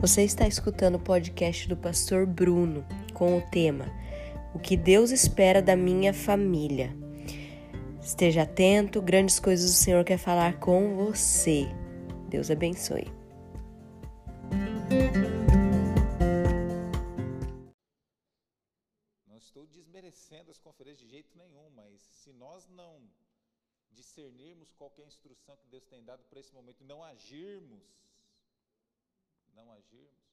Você está escutando o podcast do pastor Bruno com o tema O que Deus espera da minha família. Esteja atento, grandes coisas o Senhor quer falar com você. Deus abençoe. Não estou desmerecendo as conferências de jeito nenhum, mas se nós não discernirmos qual é instrução que Deus tem dado para esse momento e não agirmos, não agirmos,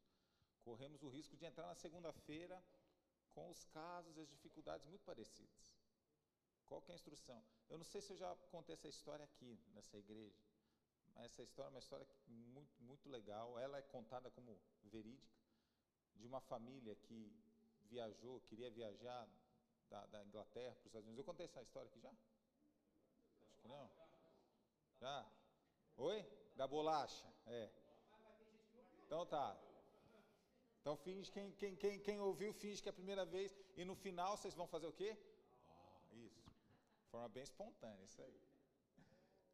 corremos o risco de entrar na segunda-feira com os casos e as dificuldades muito parecidas. Qual que é a instrução? Eu não sei se eu já contei essa história aqui nessa igreja, mas essa história é uma história muito, muito legal. Ela é contada como verídica de uma família que viajou, queria viajar da, da Inglaterra para os Estados Unidos. Eu contei essa história aqui já? Acho que não. Já? Oi? Da bolacha? É. Então tá. Então finge, quem, quem, quem, quem ouviu, finge que é a primeira vez. E no final vocês vão fazer o quê? Oh, isso. De forma bem espontânea, isso aí.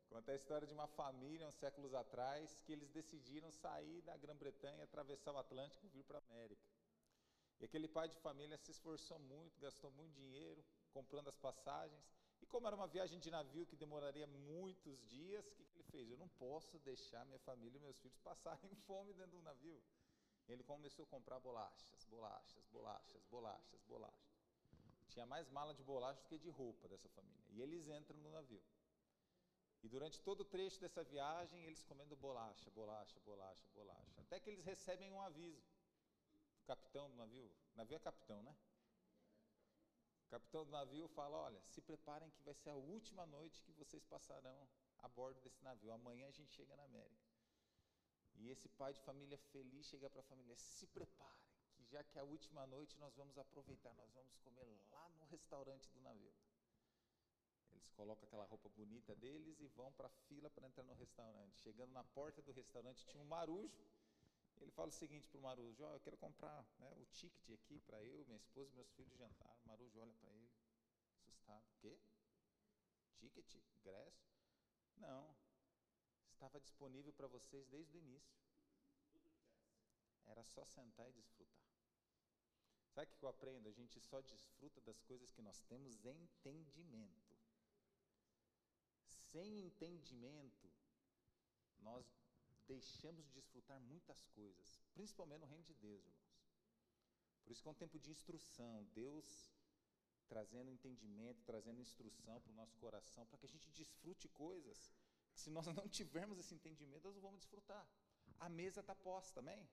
Conta a história de uma família, uns séculos atrás, que eles decidiram sair da Grã-Bretanha, atravessar o Atlântico e vir para a América. E aquele pai de família se esforçou muito, gastou muito dinheiro comprando as passagens. E como era uma viagem de navio que demoraria muitos dias, o que, fez? Eu não posso deixar minha família e meus filhos passarem fome dentro do navio. Ele começou a comprar bolachas, bolachas, bolachas, bolachas, bolachas. Tinha mais mala de bolacha do que de roupa dessa família. E eles entram no navio. E durante todo o trecho dessa viagem, eles comendo bolacha, bolacha, bolacha, bolacha. Até que eles recebem um aviso. O capitão do navio, navio é capitão, né? O capitão do navio fala: Olha, se preparem que vai ser a última noite que vocês passarão a bordo desse navio. Amanhã a gente chega na América. E esse pai de família feliz chega para a família: Se preparem, que já que é a última noite nós vamos aproveitar, nós vamos comer lá no restaurante do navio. Eles colocam aquela roupa bonita deles e vão para a fila para entrar no restaurante. Chegando na porta do restaurante tinha um marujo. Ele fala o seguinte para o marujo: oh, Eu quero comprar né, o ticket aqui para eu, minha esposa e meus filhos jantar. O marujo olha para ele, assustado: O quê? Ticket? Ingresso? Não. Estava disponível para vocês desde o início. Era só sentar e desfrutar. Sabe o que eu aprendo? A gente só desfruta das coisas que nós temos entendimento. Sem entendimento, nós deixamos de desfrutar muitas coisas, principalmente no reino de Deus, irmãos. Por isso que é um tempo de instrução, Deus trazendo entendimento, trazendo instrução para o nosso coração, para que a gente desfrute coisas que se nós não tivermos esse entendimento, nós não vamos desfrutar. A mesa está posta, amém?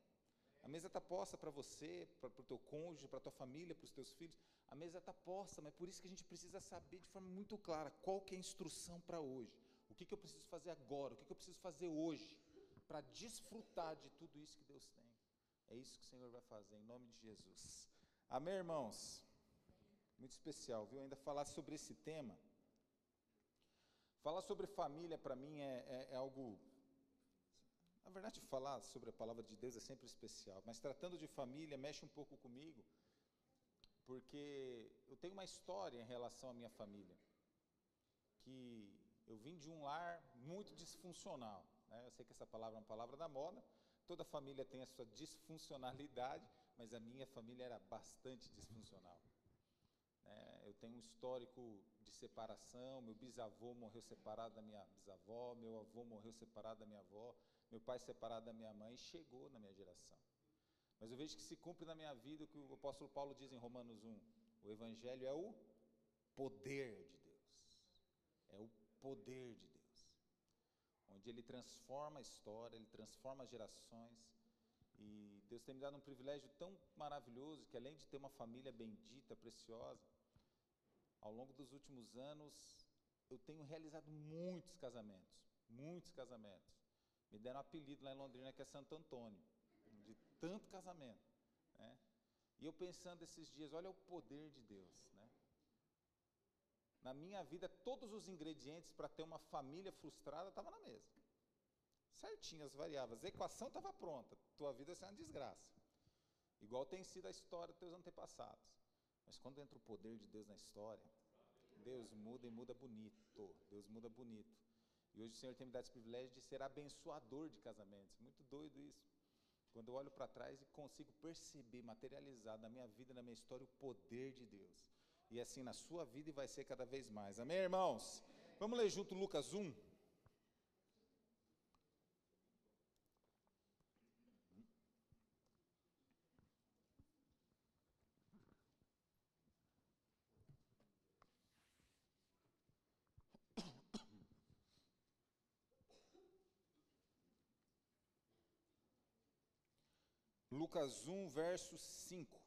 A mesa está posta para você, para o teu cônjuge, para a tua família, para os teus filhos. A mesa está posta, mas por isso que a gente precisa saber de forma muito clara qual que é a instrução para hoje. O que, que eu preciso fazer agora? O que, que eu preciso fazer hoje para desfrutar de tudo isso que Deus tem? É isso que o Senhor vai fazer, em nome de Jesus. Amém, irmãos? Muito especial, viu? Ainda falar sobre esse tema. Falar sobre família para mim é, é, é algo na verdade, falar sobre a palavra de Deus é sempre especial, mas tratando de família, mexe um pouco comigo, porque eu tenho uma história em relação à minha família, que eu vim de um lar muito disfuncional. Né? Eu sei que essa palavra é uma palavra da moda, toda família tem a sua disfuncionalidade, mas a minha família era bastante disfuncional. Eu tenho um histórico de separação, meu bisavô morreu separado da minha bisavó, meu avô morreu separado da minha avó, meu pai separado da minha mãe, chegou na minha geração. Mas eu vejo que se cumpre na minha vida o que o apóstolo Paulo diz em Romanos 1: o Evangelho é o poder de Deus. É o poder de Deus. Onde ele transforma a história, ele transforma as gerações. E Deus tem me dado um privilégio tão maravilhoso que, além de ter uma família bendita, preciosa, ao longo dos últimos anos, eu tenho realizado muitos casamentos. Muitos casamentos. Me deram um apelido lá em Londrina que é Santo Antônio, de tanto casamento. Né? E eu pensando esses dias, olha o poder de Deus. Né? Na minha vida, todos os ingredientes para ter uma família frustrada estavam na mesa. Certinho, as variáveis. A equação estava pronta. Tua vida ser uma desgraça. Igual tem sido a história dos teus antepassados. Mas quando entra o poder de Deus na história, Deus muda e muda bonito. Deus muda bonito. E hoje o Senhor tem me dado esse privilégio de ser abençoador de casamentos. Muito doido isso. Quando eu olho para trás e consigo perceber, materializado na minha vida, na minha história, o poder de Deus. E assim na sua vida e vai ser cada vez mais. Amém, irmãos? Vamos ler junto Lucas 1. Lucas 1, verso 5.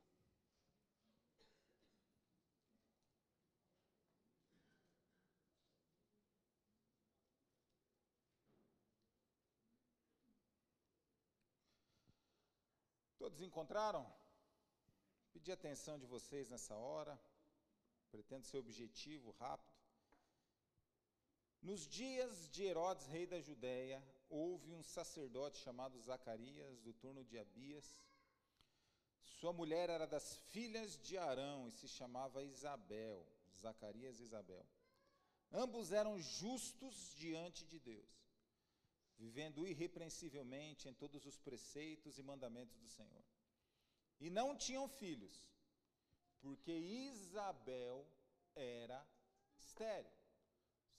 Todos encontraram? Pedi atenção de vocês nessa hora. Pretendo ser objetivo, rápido. Nos dias de Herodes, rei da Judéia, houve um sacerdote chamado Zacarias, do turno de Abias. Sua mulher era das filhas de Arão e se chamava Isabel, Zacarias e Isabel. Ambos eram justos diante de Deus, vivendo irrepreensivelmente em todos os preceitos e mandamentos do Senhor. E não tinham filhos, porque Isabel era estéril.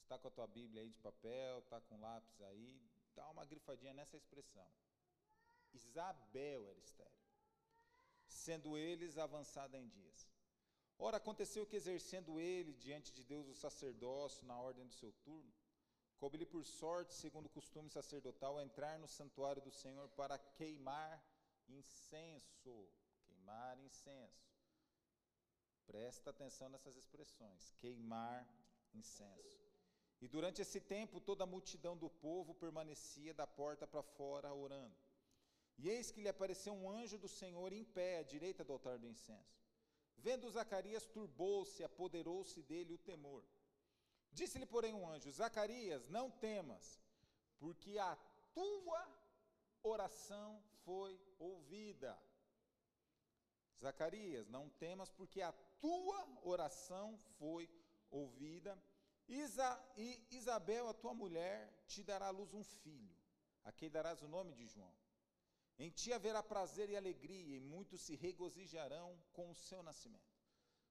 Está com a tua Bíblia aí de papel, está com lápis aí, dá uma grifadinha nessa expressão. Isabel era estéril, sendo eles avançada em dias. Ora, aconteceu que, exercendo ele diante de Deus o sacerdócio na ordem do seu turno, coube-lhe por sorte, segundo o costume sacerdotal, entrar no santuário do Senhor para queimar incenso. Queimar incenso. Presta atenção nessas expressões. Queimar incenso. E durante esse tempo, toda a multidão do povo permanecia da porta para fora orando. E eis que lhe apareceu um anjo do Senhor em pé à direita do altar do incenso. Vendo Zacarias, turbou-se, apoderou-se dele o temor. Disse-lhe, porém, um anjo: Zacarias, não temas, porque a tua oração foi ouvida. Zacarias, não temas, porque a tua oração foi ouvida Isa, e Isabel, a tua mulher, te dará à luz um filho, a quem darás o nome de João. Em ti haverá prazer e alegria, e muitos se regozijarão com o seu nascimento.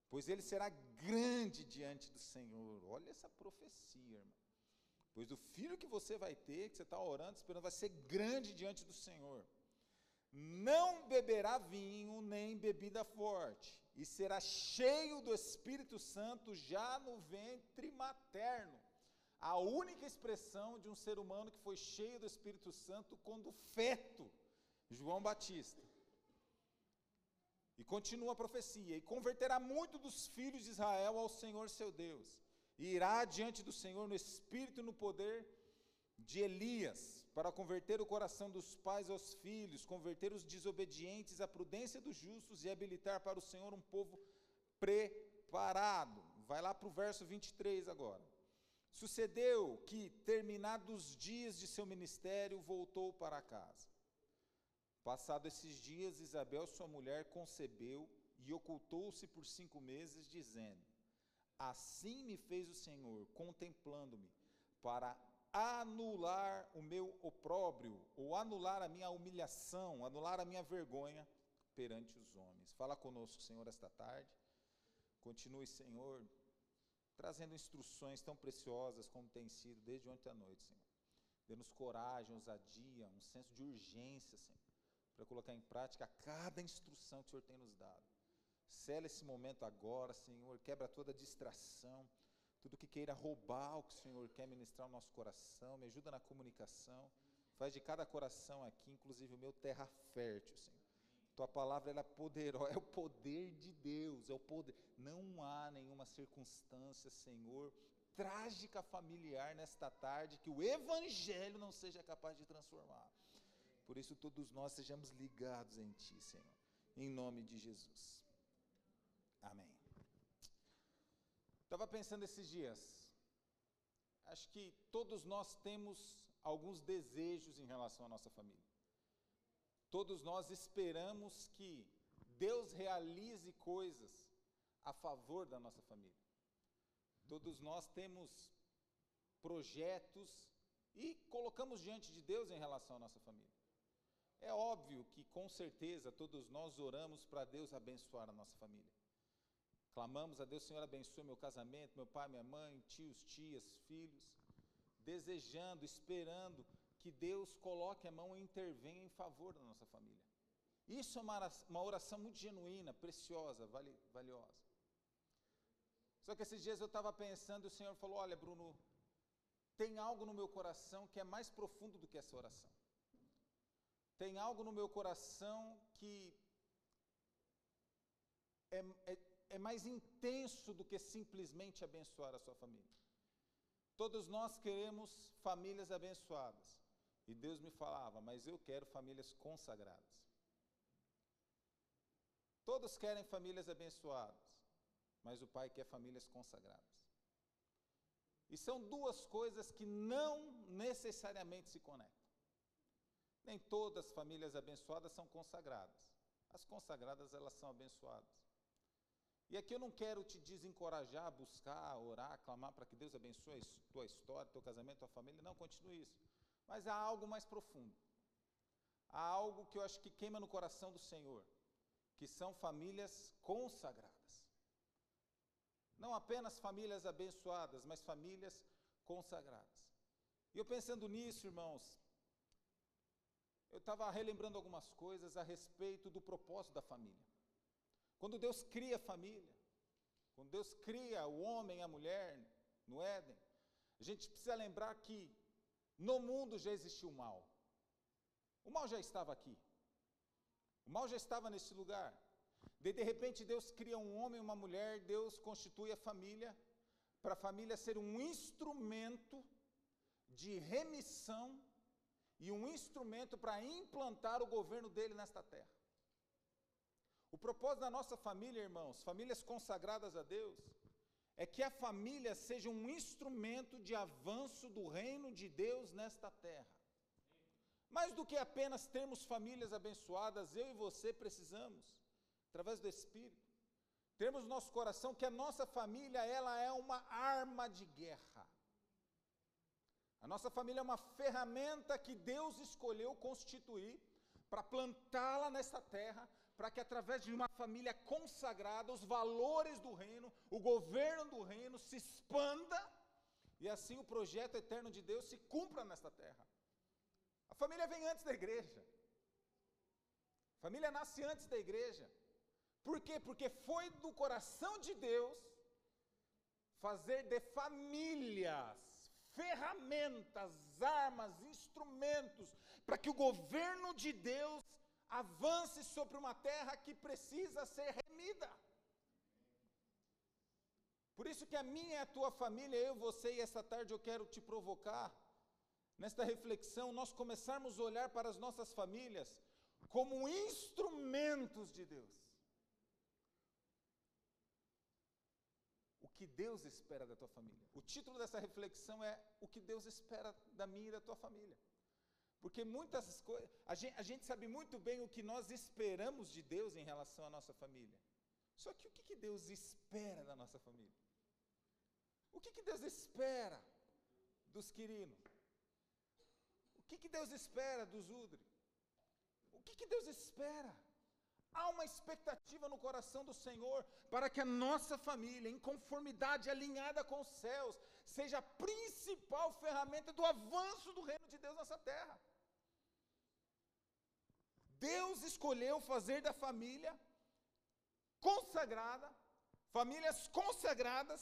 Pois ele será grande diante do Senhor. Olha essa profecia, irmão. Pois o filho que você vai ter, que você está orando, esperando, vai ser grande diante do Senhor. Não beberá vinho nem bebida forte, e será cheio do Espírito Santo já no ventre materno. A única expressão de um ser humano que foi cheio do Espírito Santo quando feto, João Batista. E continua a profecia: e converterá muito dos filhos de Israel ao Senhor seu Deus, e irá diante do Senhor no espírito e no poder de Elias, para converter o coração dos pais aos filhos, converter os desobedientes à prudência dos justos e habilitar para o Senhor um povo preparado. Vai lá para o verso 23 agora. Sucedeu que, terminados os dias de seu ministério, voltou para casa. Passado esses dias, Isabel, sua mulher, concebeu e ocultou-se por cinco meses, dizendo: Assim me fez o Senhor, contemplando-me, para anular o meu opróbrio, ou anular a minha humilhação, anular a minha vergonha perante os homens. Fala conosco, Senhor, esta tarde. Continue, Senhor, trazendo instruções tão preciosas como tem sido desde ontem à noite, Senhor. Dê-nos coragem, ousadia, um senso de urgência, Senhor, para colocar em prática cada instrução que o Senhor tem nos dado. Cela esse momento agora, Senhor, quebra toda distração tudo que queira roubar o que o Senhor quer ministrar ao nosso coração, me ajuda na comunicação, faz de cada coração aqui, inclusive o meu, terra fértil, Senhor. Tua palavra é poderosa, é o poder de Deus, é o poder. Não há nenhuma circunstância, Senhor, trágica familiar nesta tarde que o evangelho não seja capaz de transformar. Por isso todos nós sejamos ligados em ti, Senhor. Em nome de Jesus. Amém. Estava pensando esses dias. Acho que todos nós temos alguns desejos em relação à nossa família. Todos nós esperamos que Deus realize coisas a favor da nossa família. Todos nós temos projetos e colocamos diante de Deus em relação à nossa família. É óbvio que, com certeza, todos nós oramos para Deus abençoar a nossa família. Clamamos a Deus, Senhor, abençoe meu casamento, meu pai, minha mãe, tios, tias, filhos, desejando, esperando que Deus coloque a mão e intervenha em favor da nossa família. Isso é uma, oração muito genuína, preciosa, vali, valiosa. Só que esses dias eu estava pensando e o Senhor falou: Olha, Bruno, tem algo no meu coração que é mais profundo do que essa oração. Tem algo no meu coração que é, é, é mais intenso do que simplesmente abençoar a sua família. Todos nós queremos famílias abençoadas. E Deus me falava, mas eu quero famílias consagradas. Todos querem famílias abençoadas, mas o Pai quer famílias consagradas. E são duas coisas que não necessariamente se conectam. Nem todas as famílias abençoadas são consagradas. As consagradas, elas são abençoadas. E aqui eu não quero te desencorajar a buscar, orar, clamar para que Deus abençoe a tua história, teu casamento, tua família. Não, continue isso. Mas há algo mais profundo. Há algo que eu acho que queima no coração do Senhor, que são famílias consagradas. Não apenas famílias abençoadas, mas famílias consagradas. E eu pensando nisso, irmãos, eu estava relembrando algumas coisas a respeito do propósito da família. Quando Deus cria a família, quando Deus cria o homem e a mulher no Éden, a gente precisa lembrar que no mundo já existiu o mal. O mal já estava aqui. O mal já estava nesse lugar. De, de repente Deus cria um homem e uma mulher, Deus constitui a família, para a família ser um instrumento de remissão e um instrumento para implantar o governo dele nesta terra. O propósito da nossa família, irmãos, famílias consagradas a Deus, é que a família seja um instrumento de avanço do reino de Deus nesta terra. Mais do que apenas termos famílias abençoadas, eu e você precisamos, através do Espírito, termos no nosso coração que a nossa família, ela é uma arma de guerra. A nossa família é uma ferramenta que Deus escolheu constituir para plantá-la nesta terra, para que através de uma família consagrada, os valores do reino, o governo do reino se expanda e assim o projeto eterno de Deus se cumpra nesta terra. A família vem antes da igreja. A família nasce antes da igreja. Por quê? Porque foi do coração de Deus fazer de famílias ferramentas, armas, instrumentos para que o governo de Deus avance sobre uma terra que precisa ser remida. Por isso que a minha e a tua família, eu, você e essa tarde eu quero te provocar, nesta reflexão, nós começarmos a olhar para as nossas famílias como instrumentos de Deus. O que Deus espera da tua família. O título dessa reflexão é O que Deus espera da minha e da tua família. Porque muitas coisas, a gente, a gente sabe muito bem o que nós esperamos de Deus em relação à nossa família. Só que o que, que Deus espera da nossa família? O que, que Deus espera dos Quirino? O que, que Deus espera dos Udre? O que, que Deus espera? Há uma expectativa no coração do Senhor para que a nossa família, em conformidade, alinhada com os céus, seja a principal ferramenta do avanço do reino de Deus nessa terra. Deus escolheu fazer da família consagrada, famílias consagradas,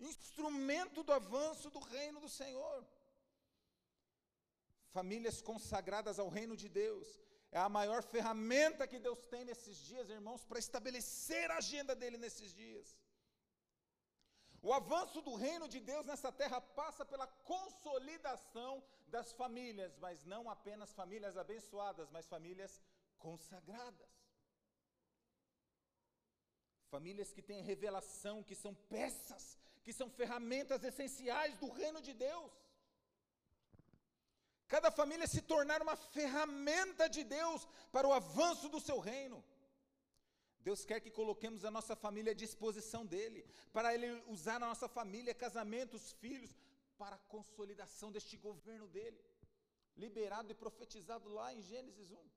instrumento do avanço do reino do Senhor. Famílias consagradas ao reino de Deus é a maior ferramenta que Deus tem nesses dias, irmãos, para estabelecer a agenda dele nesses dias. O avanço do reino de Deus nessa terra passa pela consolidação das famílias, mas não apenas famílias abençoadas, mas famílias consagradas. Famílias que têm revelação, que são peças, que são ferramentas essenciais do reino de Deus. Cada família se tornar uma ferramenta de Deus para o avanço do seu reino. Deus quer que coloquemos a nossa família à disposição dele, para ele usar a nossa família, casamentos, filhos, para a consolidação deste governo dele. liberado e profetizado lá em Gênesis 1.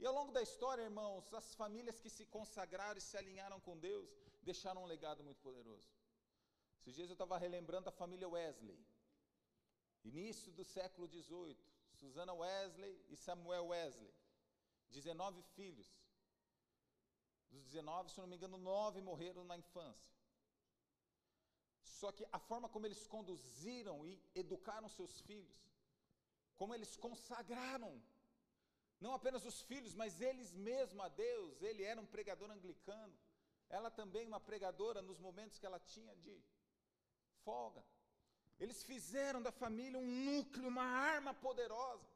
E ao longo da história, irmãos, as famílias que se consagraram e se alinharam com Deus deixaram um legado muito poderoso. Esses dias eu estava relembrando a família Wesley, início do século XVIII, Susana Wesley e Samuel Wesley, 19 filhos. Dos 19, se não me engano, nove morreram na infância. Só que a forma como eles conduziram e educaram seus filhos, como eles consagraram, não apenas os filhos, mas eles mesmos a Deus, ele era um pregador anglicano, ela também uma pregadora nos momentos que ela tinha de folga. Eles fizeram da família um núcleo, uma arma poderosa.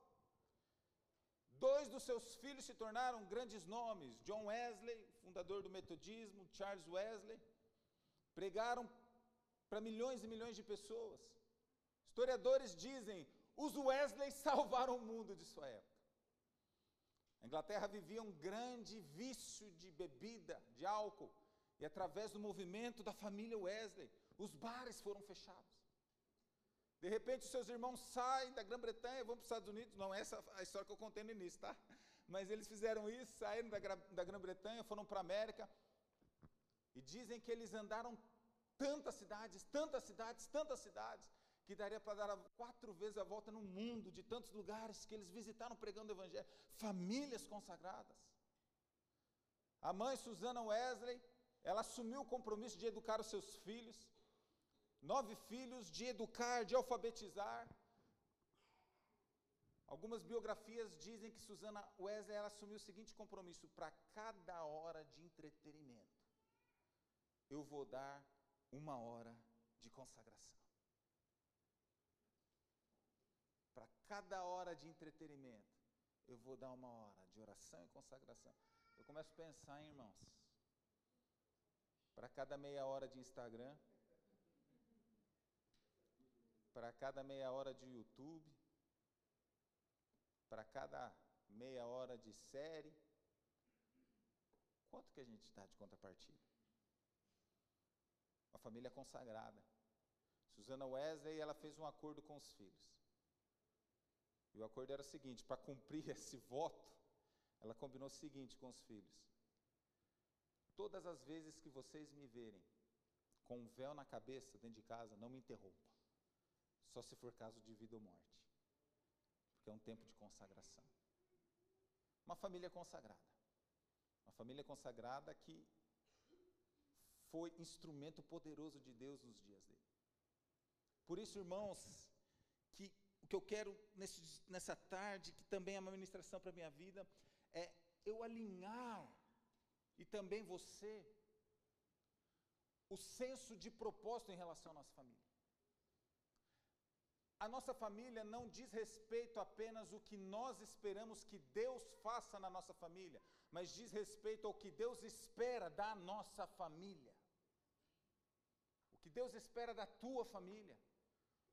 Dois dos seus filhos se tornaram grandes nomes: John Wesley, fundador do metodismo, Charles Wesley, pregaram para milhões e milhões de pessoas. Historiadores dizem: os Wesley salvaram o mundo de sua época. A Inglaterra vivia um grande vício de bebida, de álcool, e através do movimento da família Wesley, os bares foram fechados. De repente, os seus irmãos saem da Grã-Bretanha vão para os Estados Unidos. Não, essa é a história que eu contei no início, tá? Mas eles fizeram isso, saíram da, da Grã-Bretanha, foram para a América. E dizem que eles andaram tantas cidades, tantas cidades, tantas cidades, que daria para dar quatro vezes a volta no mundo, de tantos lugares que eles visitaram pregando o Evangelho. Famílias consagradas. A mãe Susana Wesley, ela assumiu o compromisso de educar os seus filhos nove filhos, de educar, de alfabetizar. Algumas biografias dizem que Susana Wesley assumiu o seguinte compromisso: para cada hora de entretenimento, eu vou dar uma hora de consagração. Para cada hora de entretenimento, eu vou dar uma hora de oração e consagração. Eu começo a pensar, hein, irmãos. Para cada meia hora de Instagram, para cada meia hora de YouTube, para cada meia hora de série. Quanto que a gente dá de contrapartida? Uma família consagrada. Susana Wesley, ela fez um acordo com os filhos. E o acordo era o seguinte: para cumprir esse voto, ela combinou o seguinte com os filhos: Todas as vezes que vocês me verem com um véu na cabeça dentro de casa, não me interrompa. Só se for caso de vida ou morte. Porque é um tempo de consagração. Uma família consagrada. Uma família consagrada que foi instrumento poderoso de Deus nos dias dele. Por isso, irmãos, que o que eu quero nesse, nessa tarde, que também é uma ministração para a minha vida, é eu alinhar, e também você, o senso de propósito em relação à nossa família. A nossa família não diz respeito apenas o que nós esperamos que Deus faça na nossa família, mas diz respeito ao que Deus espera da nossa família. O que Deus espera da tua família.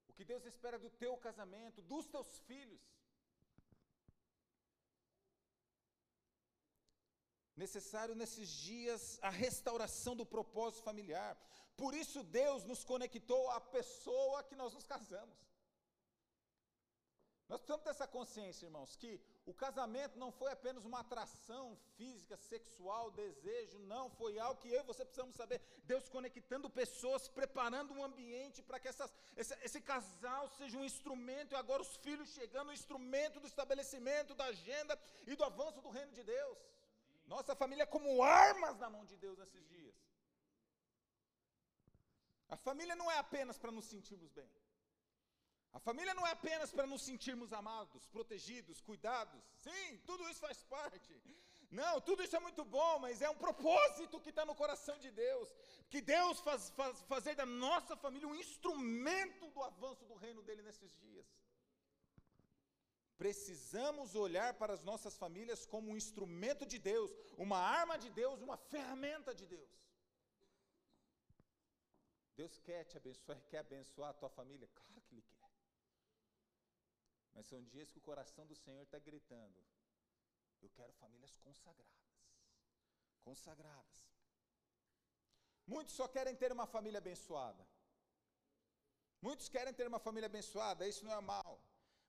O que Deus espera do teu casamento, dos teus filhos. Necessário nesses dias a restauração do propósito familiar. Por isso Deus nos conectou à pessoa que nós nos casamos. Nós precisamos ter essa consciência, irmãos, que o casamento não foi apenas uma atração física, sexual, desejo, não, foi algo que eu e você precisamos saber. Deus conectando pessoas, preparando um ambiente para que essas, esse, esse, casal seja um instrumento, e agora os filhos chegando, um instrumento do estabelecimento, da agenda e do avanço do reino de Deus. Nossa família é como armas na mão de Deus nesses dias. A família não é apenas para nos sentirmos bem. A família não é apenas para nos sentirmos amados, protegidos, cuidados. Sim, tudo isso faz parte. Não, tudo isso é muito bom, mas é um propósito que está no coração de Deus. Que Deus faz, faz fazer da nossa família um instrumento do avanço do reino dele nesses dias. Precisamos olhar para as nossas famílias como um instrumento de Deus, uma arma de Deus, uma ferramenta de Deus. Deus quer te abençoar, quer abençoar a tua família? Claro que Ele quer. Mas são dias que o coração do Senhor está gritando: Eu quero famílias consagradas. Consagradas. Muitos só querem ter uma família abençoada. Muitos querem ter uma família abençoada, isso não é mal.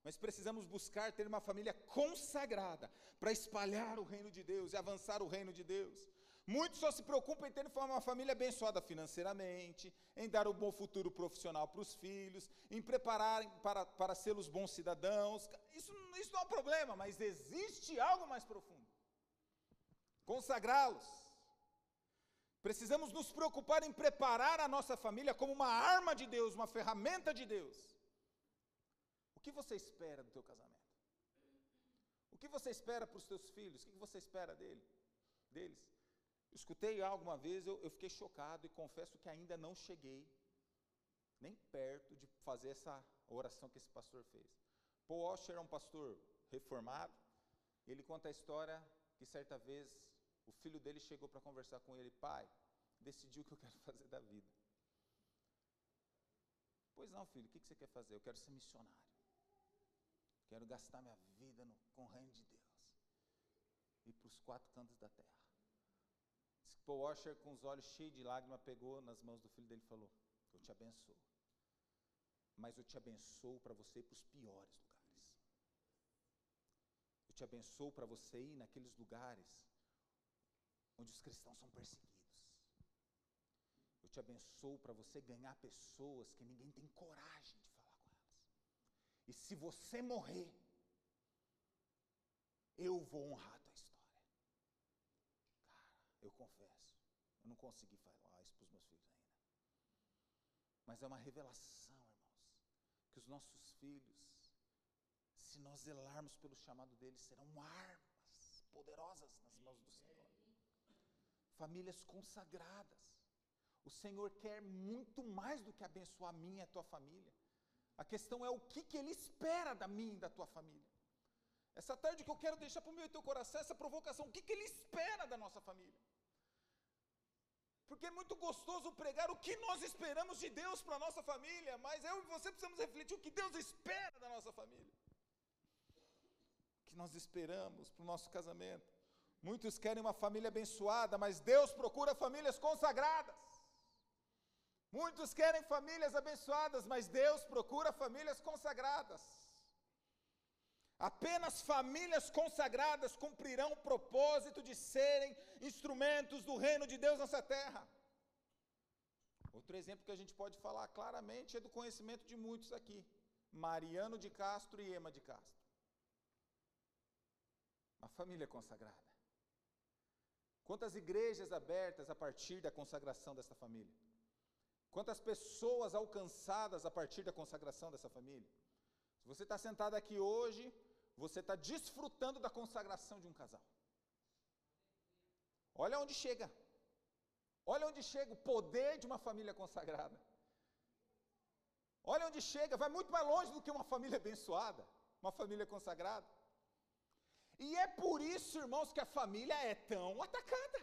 mas precisamos buscar ter uma família consagrada para espalhar o reino de Deus e avançar o reino de Deus. Muitos só se preocupam em ter uma família abençoada financeiramente, em dar um bom futuro profissional para os filhos, em prepararem para, para ser os bons cidadãos. Isso, isso não é um problema, mas existe algo mais profundo. Consagrá-los. Precisamos nos preocupar em preparar a nossa família como uma arma de Deus, uma ferramenta de Deus. O que você espera do teu casamento? O que você espera para os teus filhos? O que você espera dele, deles? Escutei algo uma vez, eu, eu fiquei chocado e confesso que ainda não cheguei nem perto de fazer essa oração que esse pastor fez. Paul Washer é um pastor reformado, ele conta a história que certa vez o filho dele chegou para conversar com ele, pai, decidi o que eu quero fazer da vida. Pois não, filho, o que você quer fazer? Eu quero ser missionário. Quero gastar minha vida no, com o reino de Deus. E para os quatro cantos da terra. Paul Washer, com os olhos cheios de lágrimas, pegou nas mãos do filho dele e falou: Eu te abençoo. Mas eu te abençoo para você ir para os piores lugares. Eu te abençoo para você ir naqueles lugares onde os cristãos são perseguidos. Eu te abençoo para você ganhar pessoas que ninguém tem coragem de falar com elas. E se você morrer, eu vou honrar eu confesso. Eu não consegui falar isso para os meus filhos ainda. Mas é uma revelação, irmãos, que os nossos filhos, se nós zelarmos pelo chamado deles, serão armas poderosas nas mãos do Senhor. Famílias consagradas. O Senhor quer muito mais do que abençoar a minha e a tua família. A questão é o que, que Ele espera da minha e da tua família. Essa tarde que eu quero deixar para o meu e teu coração essa provocação. O que, que Ele espera da nossa família? Porque é muito gostoso pregar o que nós esperamos de Deus para a nossa família, mas eu e você precisamos refletir o que Deus espera da nossa família. O que nós esperamos para o nosso casamento. Muitos querem uma família abençoada, mas Deus procura famílias consagradas. Muitos querem famílias abençoadas, mas Deus procura famílias consagradas. Apenas famílias consagradas cumprirão o propósito de serem instrumentos do reino de Deus nessa terra. Outro exemplo que a gente pode falar claramente é do conhecimento de muitos aqui: Mariano de Castro e Ema de Castro. Uma família consagrada. Quantas igrejas abertas a partir da consagração dessa família? Quantas pessoas alcançadas a partir da consagração dessa família? Se você está sentado aqui hoje, você está desfrutando da consagração de um casal. Olha onde chega. Olha onde chega o poder de uma família consagrada. Olha onde chega, vai muito mais longe do que uma família abençoada, uma família consagrada. E é por isso, irmãos, que a família é tão atacada.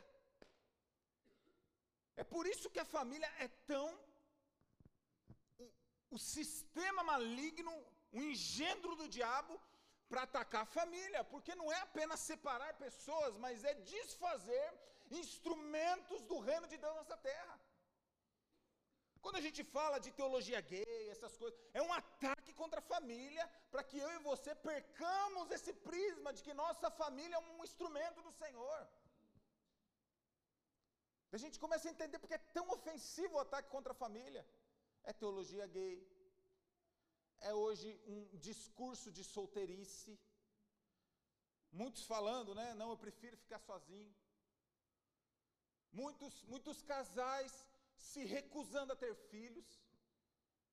É por isso que a família é tão. O, o sistema maligno, o engendro do diabo, para atacar a família, porque não é apenas separar pessoas, mas é desfazer instrumentos do reino de Deus nessa terra. Quando a gente fala de teologia gay, essas coisas, é um ataque contra a família, para que eu e você percamos esse prisma de que nossa família é um instrumento do Senhor. A gente começa a entender porque é tão ofensivo o ataque contra a família. É teologia gay, é hoje um discurso de solteirice. Muitos falando, né? Não, eu prefiro ficar sozinho. Muitos, muitos casais se recusando a ter filhos.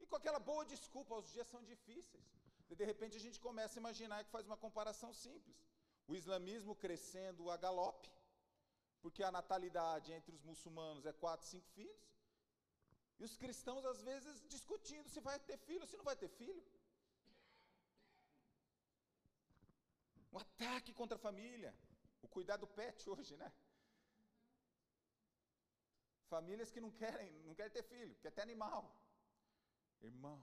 E com aquela boa desculpa, os dias são difíceis. E de repente a gente começa a imaginar que faz uma comparação simples. O islamismo crescendo a galope, porque a natalidade entre os muçulmanos é quatro, cinco filhos. E os cristãos, às vezes, discutindo se vai ter filho ou se não vai ter filho. Um ataque contra a família. O cuidado do pet hoje, né? Famílias que não querem, não querem ter filho, quer ter animal. Irmão,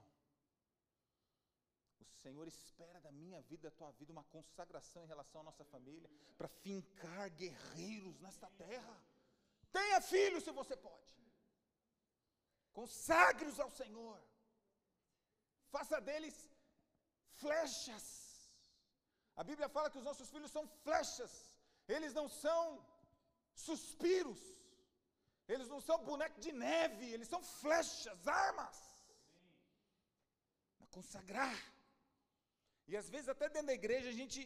o Senhor espera da minha vida, da tua vida, uma consagração em relação à nossa família, para fincar guerreiros nesta terra. Tenha filho se você pode. Consagre-os ao Senhor. Faça deles flechas. A Bíblia fala que os nossos filhos são flechas, eles não são suspiros, eles não são boneco de neve, eles são flechas, armas. A consagrar. E às vezes, até dentro da igreja, a gente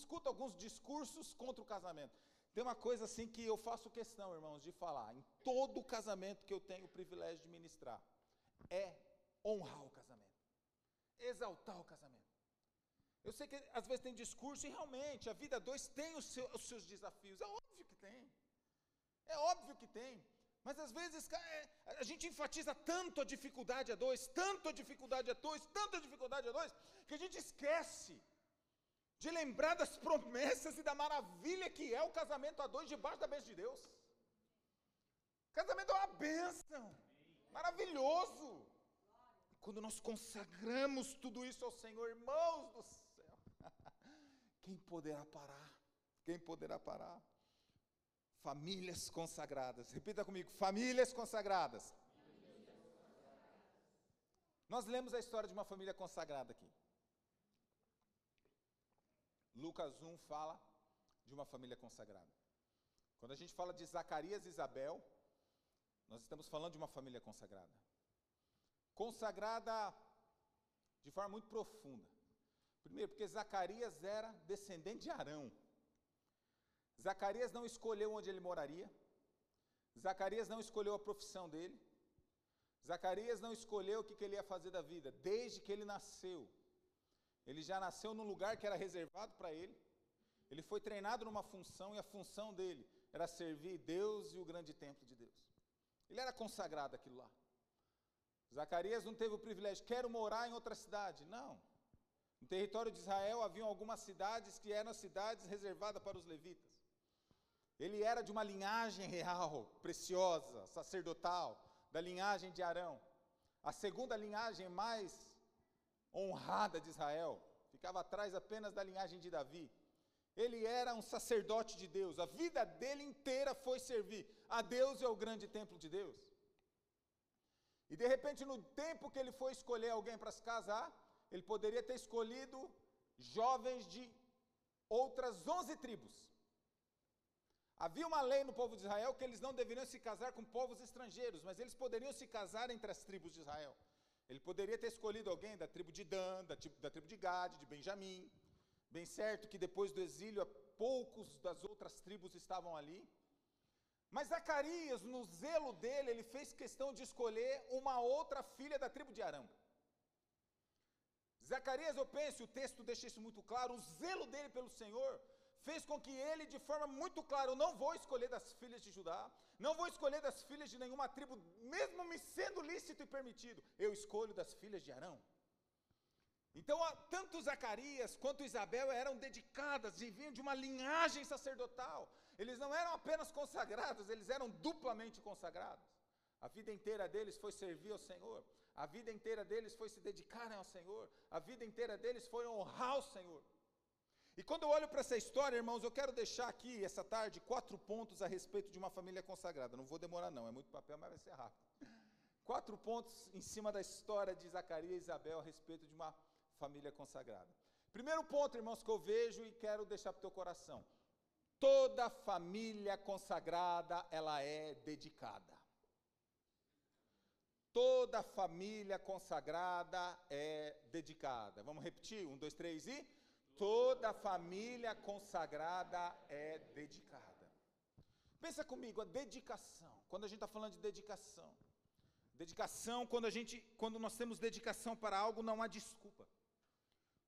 escuta alguns discursos contra o casamento. Tem uma coisa assim que eu faço questão, irmãos, de falar. Em todo casamento que eu tenho o privilégio de ministrar, é honrar o casamento, exaltar o casamento. Eu sei que às vezes tem discurso e realmente a vida dois tem os, os seus desafios. É óbvio que tem. É óbvio que tem. Mas às vezes é, a gente enfatiza tanto a dificuldade a dois, tanto a dificuldade a dois, tanto a dificuldade a dois, que a gente esquece de lembrar das promessas e da maravilha que é o casamento a dois debaixo da bênção de Deus. Casamento é uma bênção, maravilhoso. Quando nós consagramos tudo isso ao Senhor, irmãos do céu, quem poderá parar? Quem poderá parar? Famílias consagradas. Repita comigo: famílias consagradas. Nós lemos a história de uma família consagrada aqui. Lucas 1 fala de uma família consagrada. Quando a gente fala de Zacarias e Isabel, nós estamos falando de uma família consagrada. Consagrada de forma muito profunda. Primeiro, porque Zacarias era descendente de Arão. Zacarias não escolheu onde ele moraria. Zacarias não escolheu a profissão dele. Zacarias não escolheu o que, que ele ia fazer da vida. Desde que ele nasceu, ele já nasceu num lugar que era reservado para ele. Ele foi treinado numa função e a função dele era servir Deus e o grande templo de Deus. Ele era consagrado aquilo lá. Zacarias não teve o privilégio, quero morar em outra cidade. Não. No território de Israel haviam algumas cidades que eram cidades reservadas para os levitas. Ele era de uma linhagem real, preciosa, sacerdotal, da linhagem de Arão. A segunda linhagem mais honrada de Israel, ficava atrás apenas da linhagem de Davi. Ele era um sacerdote de Deus, a vida dele inteira foi servir a Deus e ao grande templo de Deus. E de repente, no tempo que ele foi escolher alguém para se casar, ele poderia ter escolhido jovens de outras onze tribos. Havia uma lei no povo de Israel que eles não deveriam se casar com povos estrangeiros, mas eles poderiam se casar entre as tribos de Israel. Ele poderia ter escolhido alguém da tribo de Dan, da, da tribo de Gade, de Benjamim. Bem certo que depois do exílio, poucos das outras tribos estavam ali. Mas Zacarias, no zelo dele, ele fez questão de escolher uma outra filha da tribo de Arão. Zacarias, eu penso, o texto deixa isso muito claro, o zelo dele pelo Senhor fez com que ele, de forma muito clara, eu não vou escolher das filhas de Judá, não vou escolher das filhas de nenhuma tribo, mesmo me sendo lícito e permitido, eu escolho das filhas de Arão. Então, tanto Zacarias quanto Isabel eram dedicadas e vinham de uma linhagem sacerdotal. Eles não eram apenas consagrados, eles eram duplamente consagrados. A vida inteira deles foi servir ao Senhor, a vida inteira deles foi se dedicarem ao Senhor, a vida inteira deles foi honrar o Senhor. E quando eu olho para essa história, irmãos, eu quero deixar aqui essa tarde quatro pontos a respeito de uma família consagrada. Não vou demorar, não, é muito papel, mas vai ser rápido. Quatro pontos em cima da história de Zacarias e Isabel a respeito de uma família consagrada. Primeiro ponto, irmãos, que eu vejo e quero deixar para o teu coração. Toda família consagrada, ela é dedicada. Toda família consagrada é dedicada. Vamos repetir? Um, dois, três e. Toda família consagrada é dedicada. Pensa comigo, a dedicação. Quando a gente está falando de dedicação, dedicação, quando a gente, quando nós temos dedicação para algo, não há desculpa.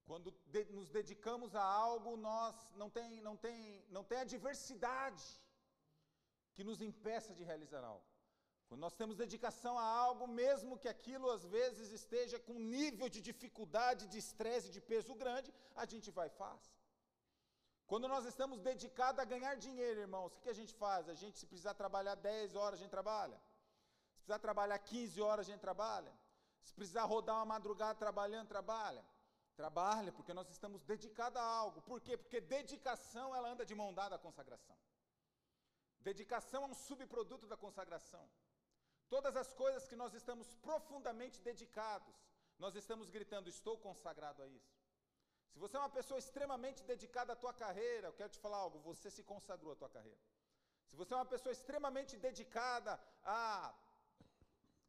Quando de, nos dedicamos a algo, nós não tem, não tem, não tem adversidade que nos impeça de realizar algo. Quando nós temos dedicação a algo, mesmo que aquilo às vezes esteja com nível de dificuldade, de estresse, de peso grande, a gente vai e faz. Quando nós estamos dedicados a ganhar dinheiro, irmãos, o que a gente faz? A gente, se precisar trabalhar 10 horas, a gente trabalha. Se precisar trabalhar 15 horas, a gente trabalha. Se precisar rodar uma madrugada trabalhando, trabalha. Trabalha, porque nós estamos dedicados a algo. Por quê? Porque dedicação, ela anda de mão dada à consagração. Dedicação é um subproduto da consagração. Todas as coisas que nós estamos profundamente dedicados, nós estamos gritando: Estou consagrado a isso. Se você é uma pessoa extremamente dedicada à tua carreira, eu quero te falar algo: você se consagrou à tua carreira. Se você é uma pessoa extremamente dedicada a,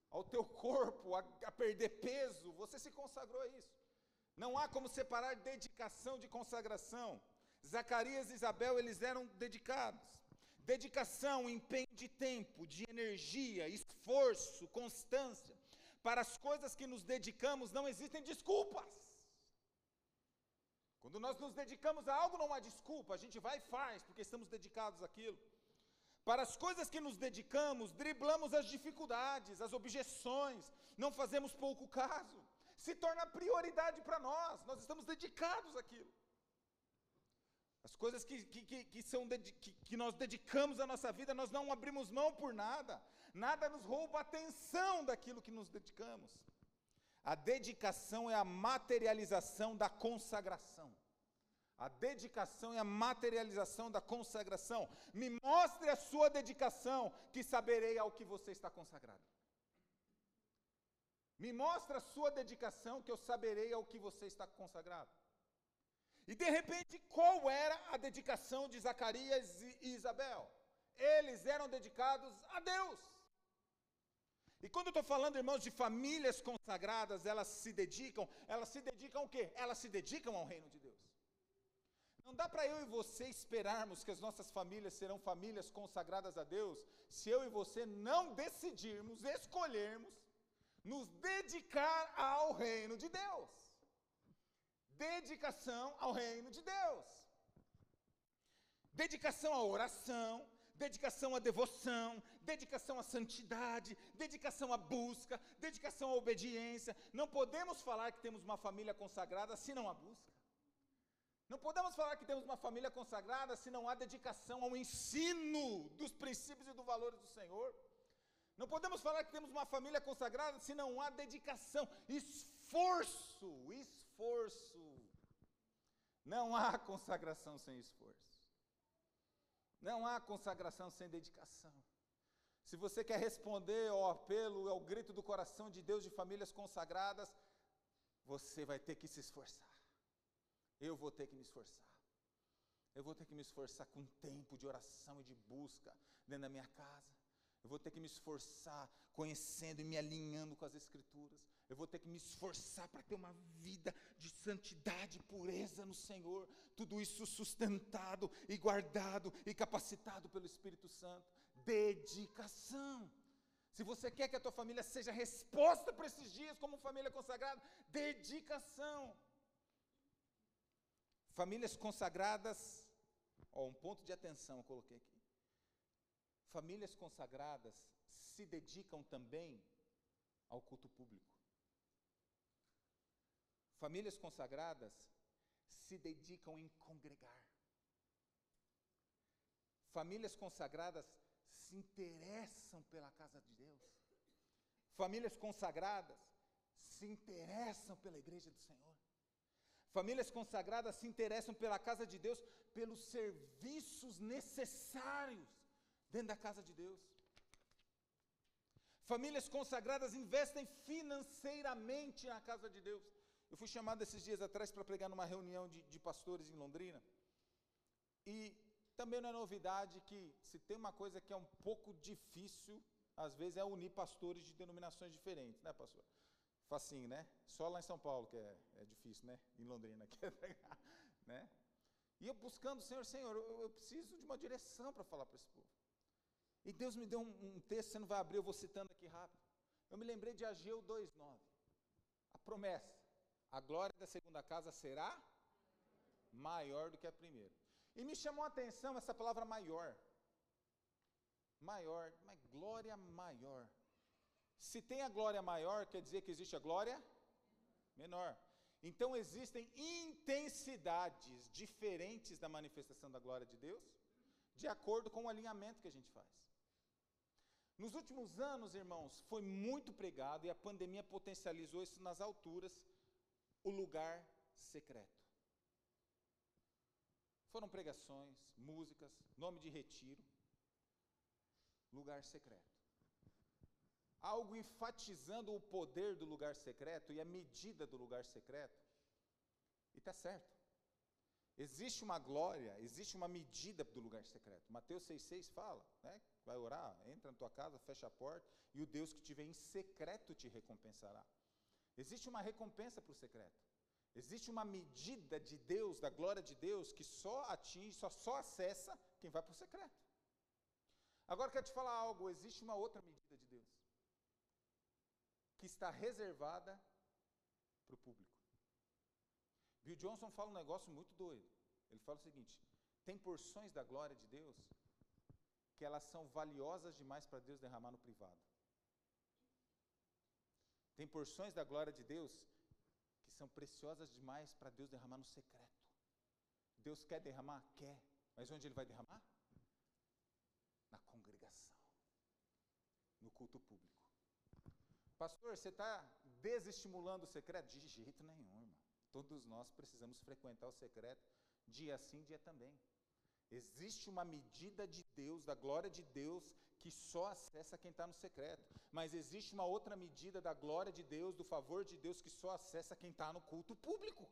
ao teu corpo, a, a perder peso, você se consagrou a isso. Não há como separar dedicação de consagração. Zacarias e Isabel, eles eram dedicados. Dedicação, empenho de tempo, de energia, esforço, constância. Para as coisas que nos dedicamos não existem desculpas. Quando nós nos dedicamos a algo, não há desculpa, a gente vai e faz, porque estamos dedicados àquilo. Para as coisas que nos dedicamos, driblamos as dificuldades, as objeções, não fazemos pouco caso. Se torna prioridade para nós, nós estamos dedicados àquilo. As coisas que, que, que, são que, que nós dedicamos à nossa vida, nós não abrimos mão por nada, nada nos rouba a atenção daquilo que nos dedicamos. A dedicação é a materialização da consagração. A dedicação é a materialização da consagração. Me mostre a sua dedicação, que saberei ao que você está consagrado. Me mostre a sua dedicação, que eu saberei ao que você está consagrado. E de repente, qual era a dedicação de Zacarias e Isabel? Eles eram dedicados a Deus. E quando eu estou falando, irmãos, de famílias consagradas, elas se dedicam, elas se dedicam ao quê? Elas se dedicam ao reino de Deus. Não dá para eu e você esperarmos que as nossas famílias serão famílias consagradas a Deus, se eu e você não decidirmos, escolhermos, nos dedicar ao reino de Deus. Dedicação ao reino de Deus. Dedicação à oração, dedicação à devoção, dedicação à santidade, dedicação à busca, dedicação à obediência. Não podemos falar que temos uma família consagrada se não há busca. Não podemos falar que temos uma família consagrada se não há dedicação ao ensino dos princípios e dos valores do Senhor. Não podemos falar que temos uma família consagrada se não há dedicação, esforço, esforço. Não há consagração sem esforço. Não há consagração sem dedicação. Se você quer responder ao apelo, ao grito do coração de Deus de famílias consagradas, você vai ter que se esforçar. Eu vou ter que me esforçar. Eu vou ter que me esforçar com tempo de oração e de busca dentro da minha casa. Eu vou ter que me esforçar conhecendo e me alinhando com as Escrituras. Eu vou ter que me esforçar para ter uma vida de santidade pureza no Senhor. Tudo isso sustentado e guardado e capacitado pelo Espírito Santo. Dedicação. Se você quer que a tua família seja resposta para esses dias como família consagrada, dedicação. Famílias consagradas, ó, um ponto de atenção eu coloquei aqui. Famílias consagradas se dedicam também ao culto público. Famílias consagradas se dedicam em congregar. Famílias consagradas se interessam pela casa de Deus. Famílias consagradas se interessam pela igreja do Senhor. Famílias consagradas se interessam pela casa de Deus, pelos serviços necessários dentro da casa de Deus. Famílias consagradas investem financeiramente na casa de Deus. Eu fui chamado esses dias atrás para pregar numa reunião de, de pastores em Londrina. E também não é novidade que se tem uma coisa que é um pouco difícil, às vezes, é unir pastores de denominações diferentes, né, pastor? Facinho, né? Só lá em São Paulo que é, é difícil, né? Em Londrina, que é, né? E eu buscando, Senhor, Senhor, eu, eu preciso de uma direção para falar para esse povo. E Deus me deu um, um, texto, você não vai abrir, eu vou citando aqui rápido. Eu me lembrei de Ageu 2,9. A promessa: a glória da segunda casa será maior do que a primeira. E me chamou a atenção essa palavra maior. Maior, mas glória maior. Se tem a glória maior, quer dizer que existe a glória menor. Então existem intensidades diferentes da manifestação da glória de Deus, de acordo com o alinhamento que a gente faz. Nos últimos anos, irmãos, foi muito pregado e a pandemia potencializou isso nas alturas, o lugar secreto. Foram pregações, músicas, nome de retiro, lugar secreto. algo enfatizando o poder do lugar secreto e a medida do lugar secreto. E está certo. Existe uma glória, existe uma medida do lugar secreto. Mateus 6,6 fala, né? Vai orar, entra na tua casa, fecha a porta, e o Deus que te vê em secreto te recompensará. Existe uma recompensa para o secreto. Existe uma medida de Deus, da glória de Deus, que só atinge, só, só acessa quem vai para o secreto. Agora quero te falar algo: existe uma outra medida de Deus, que está reservada para o público. Bill Johnson fala um negócio muito doido. Ele fala o seguinte: tem porções da glória de Deus que elas são valiosas demais para Deus derramar no privado. Tem porções da glória de Deus que são preciosas demais para Deus derramar no secreto. Deus quer derramar? Quer. Mas onde Ele vai derramar? Na congregação, no culto público. Pastor, você está desestimulando o secreto? De jeito nenhum, irmão. Todos nós precisamos frequentar o secreto, dia sim, dia também. Existe uma medida de Deus, da glória de Deus, que só acessa quem está no secreto. Mas existe uma outra medida da glória de Deus, do favor de Deus, que só acessa quem está no culto público.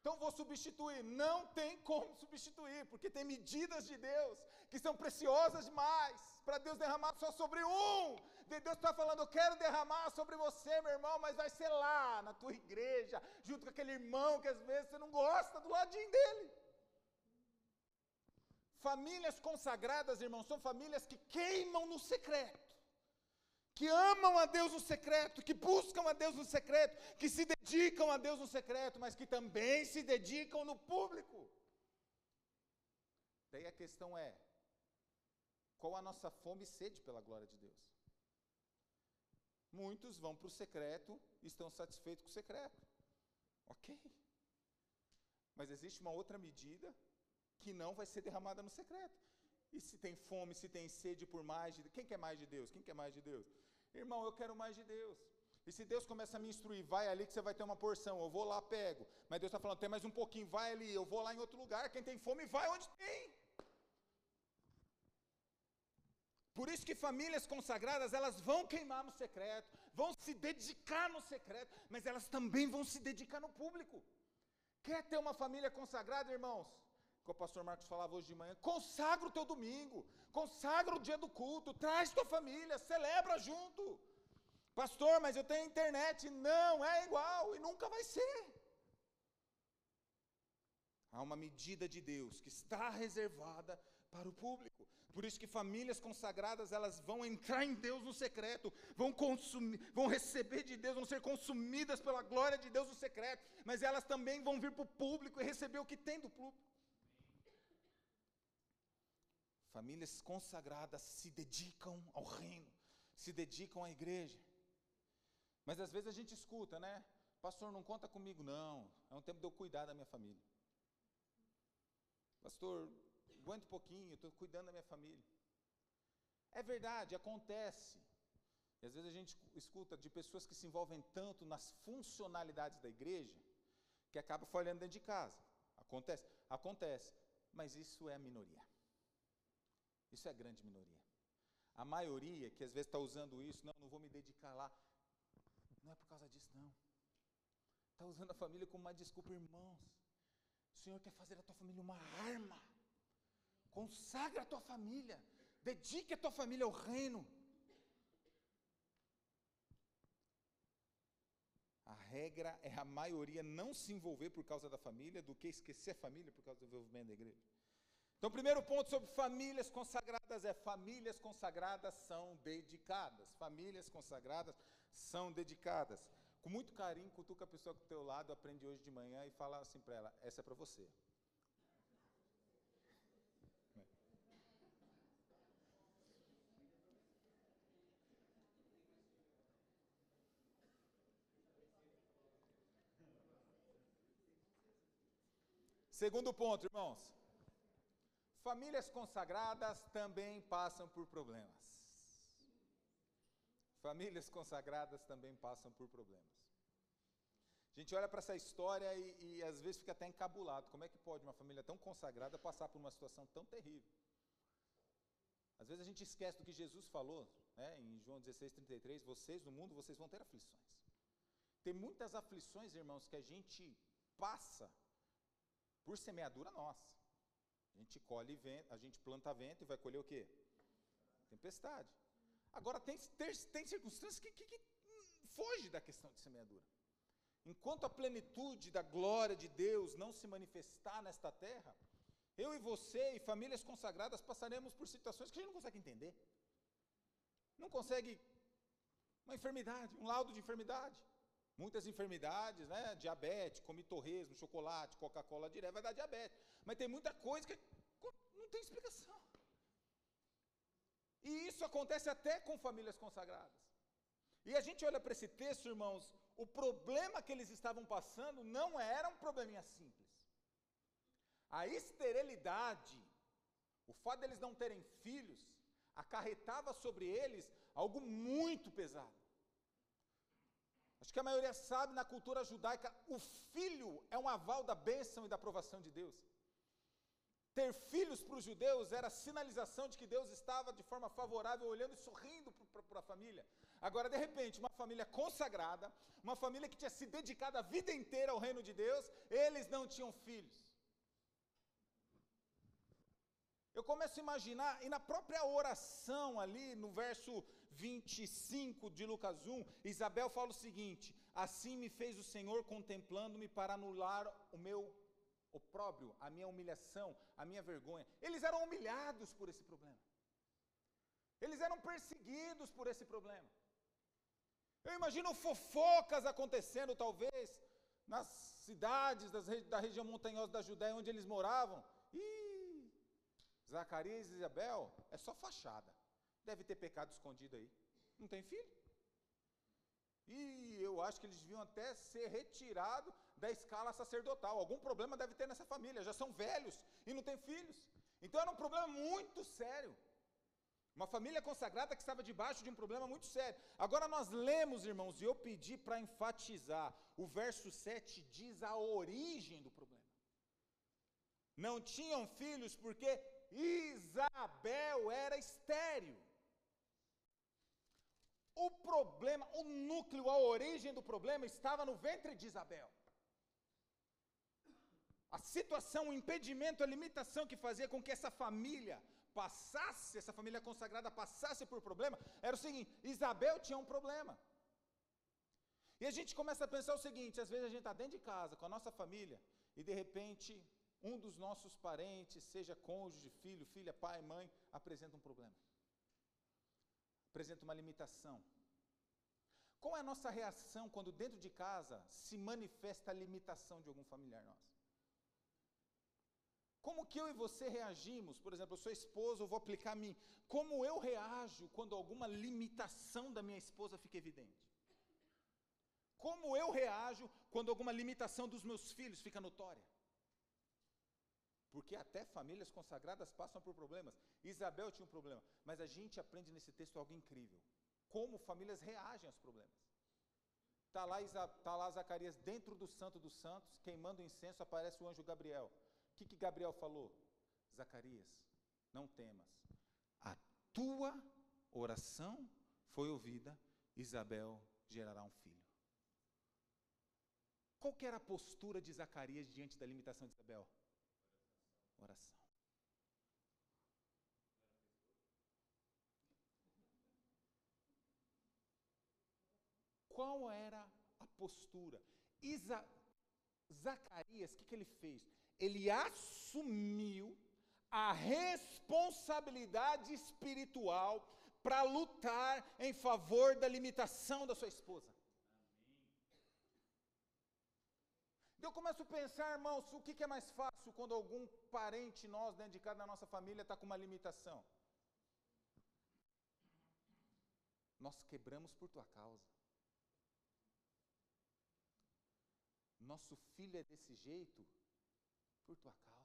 Então vou substituir. Não tem como substituir, porque tem medidas de Deus que são preciosas demais para Deus derramar só sobre um. Deus está falando, eu quero derramar sobre você, meu irmão, mas vai ser lá, na tua igreja, junto com aquele irmão que às vezes você não gosta, do ladinho dele. Famílias consagradas, irmãos, são famílias que queimam no secreto, que amam a Deus no secreto, que buscam a Deus no secreto, que se dedicam a Deus no secreto, mas que também se dedicam no público. Daí a questão é: qual a nossa fome e sede pela glória de Deus? Muitos vão para o secreto e estão satisfeitos com o secreto. Ok. Mas existe uma outra medida que não vai ser derramada no secreto. E se tem fome, se tem sede por mais de quem quer mais de Deus? Quem quer mais de Deus? Irmão, eu quero mais de Deus. E se Deus começa a me instruir, vai ali que você vai ter uma porção, eu vou lá, pego. Mas Deus está falando, tem mais um pouquinho, vai ali, eu vou lá em outro lugar. Quem tem fome, vai onde tem. Por isso que famílias consagradas, elas vão queimar no secreto, vão se dedicar no secreto, mas elas também vão se dedicar no público. Quer ter uma família consagrada, irmãos? O pastor Marcos falava hoje de manhã, consagra o teu domingo, consagra o dia do culto, traz tua família, celebra junto. Pastor, mas eu tenho internet. Não, é igual e nunca vai ser. Há uma medida de Deus que está reservada para o público. Por isso que famílias consagradas, elas vão entrar em Deus no secreto, vão consumir, vão receber de Deus, vão ser consumidas pela glória de Deus no secreto, mas elas também vão vir para o público e receber o que tem do público. Famílias consagradas se dedicam ao reino, se dedicam à igreja. Mas às vezes a gente escuta, né? Pastor, não conta comigo, não. É um tempo de eu cuidar da minha família. Pastor, aguenta um pouquinho, estou cuidando da minha família. É verdade, acontece. E às vezes a gente escuta de pessoas que se envolvem tanto nas funcionalidades da igreja que acaba falhando dentro de casa. Acontece? Acontece. Mas isso é a minoria. Isso é a grande minoria. A maioria que às vezes está usando isso, não, não vou me dedicar lá. Não é por causa disso, não. Está usando a família como uma desculpa, irmãos. O Senhor quer fazer da tua família uma arma. Consagra a tua família. Dedique a tua família ao reino. A regra é a maioria não se envolver por causa da família do que esquecer a família por causa do desenvolvimento da igreja. Então, primeiro ponto sobre famílias consagradas é: famílias consagradas são dedicadas. Famílias consagradas são dedicadas. Com muito carinho, cutuca a pessoa que do teu lado, aprende hoje de manhã e fala assim para ela: essa é para você. Segundo ponto, irmãos. Famílias consagradas também passam por problemas. Famílias consagradas também passam por problemas. A gente olha para essa história e, e, às vezes fica até encabulado. Como é que pode uma família tão consagrada passar por uma situação tão terrível? Às vezes a gente esquece do que Jesus falou, né, em João 16, 33, vocês no mundo, vocês vão ter aflições. Tem muitas aflições, irmãos, que a gente passa por semeadura nossa. A gente colhe vento, a gente planta vento e vai colher o quê? Tempestade. Agora tem, tem, circunstâncias que, que, que foge da questão de semeadura. Enquanto a plenitude da glória de Deus não se manifestar nesta terra, eu e você e famílias consagradas passaremos por situações que a gente não consegue entender. Não consegue uma enfermidade, um laudo de enfermidade. Muitas enfermidades, né? Diabetes, come torresmo, chocolate, Coca-Cola direto, vai dar diabetes. Mas tem muita coisa que não tem explicação. E isso acontece até com famílias consagradas. E a gente olha para esse texto, irmãos, o problema que eles estavam passando não era um probleminha simples. A esterilidade, o fato deles não terem filhos, acarretava sobre eles algo muito pesado. Acho que a maioria sabe na cultura judaica, o filho é um aval da bênção e da aprovação de Deus. Ter filhos para os judeus era sinalização de que Deus estava de forma favorável, olhando e sorrindo para a família. Agora, de repente, uma família consagrada, uma família que tinha se dedicado a vida inteira ao reino de Deus, eles não tinham filhos. Eu começo a imaginar, e na própria oração ali, no verso 25 de Lucas 1, Isabel fala o seguinte: Assim me fez o Senhor contemplando-me para anular o meu opróbrio, a minha humilhação, a minha vergonha. Eles eram humilhados por esse problema. Eles eram perseguidos por esse problema. Eu imagino fofocas acontecendo, talvez, nas cidades das, da região montanhosa da Judéia onde eles moravam. Ih, Zacarias e Isabel é só fachada. Deve ter pecado escondido aí. Não tem filho? E eu acho que eles deviam até ser retirados da escala sacerdotal. Algum problema deve ter nessa família. Já são velhos e não têm filhos. Então era um problema muito sério. Uma família consagrada que estava debaixo de um problema muito sério. Agora nós lemos, irmãos, e eu pedi para enfatizar, o verso 7 diz a origem do problema. Não tinham filhos porque Isabel era estéril. O problema, o núcleo, a origem do problema estava no ventre de Isabel. A situação, o impedimento, a limitação que fazia com que essa família passasse, essa família consagrada passasse por problema, era o seguinte: Isabel tinha um problema. E a gente começa a pensar o seguinte: às vezes a gente está dentro de casa com a nossa família e de repente um dos nossos parentes, seja cônjuge, filho, filha, pai, mãe, apresenta um problema, apresenta uma limitação. Qual é a nossa reação quando dentro de casa se manifesta a limitação de algum familiar nosso? Como que eu e você reagimos? Por exemplo, eu sou esposa, eu vou aplicar a mim. Como eu reajo quando alguma limitação da minha esposa fica evidente? Como eu reajo quando alguma limitação dos meus filhos fica notória? Porque até famílias consagradas passam por problemas. Isabel tinha um problema, mas a gente aprende nesse texto algo incrível. Como famílias reagem aos problemas. Está lá, tá lá Zacarias dentro do santo dos santos, queimando incenso, aparece o anjo Gabriel que, que Gabriel falou? Zacarias, não temas. A tua oração foi ouvida, Isabel gerará um filho. Qual era a postura de Zacarias diante da limitação de Isabel? Oração. Qual era a postura? Isa... Zacarias, o que, que ele fez? ele assumiu a responsabilidade espiritual para lutar em favor da limitação da sua esposa. Eu começo a pensar, irmãos, o que é mais fácil quando algum parente nós, dentro de casa da nossa família, está com uma limitação? Nós quebramos por tua causa. Nosso filho é desse jeito, por tua causa.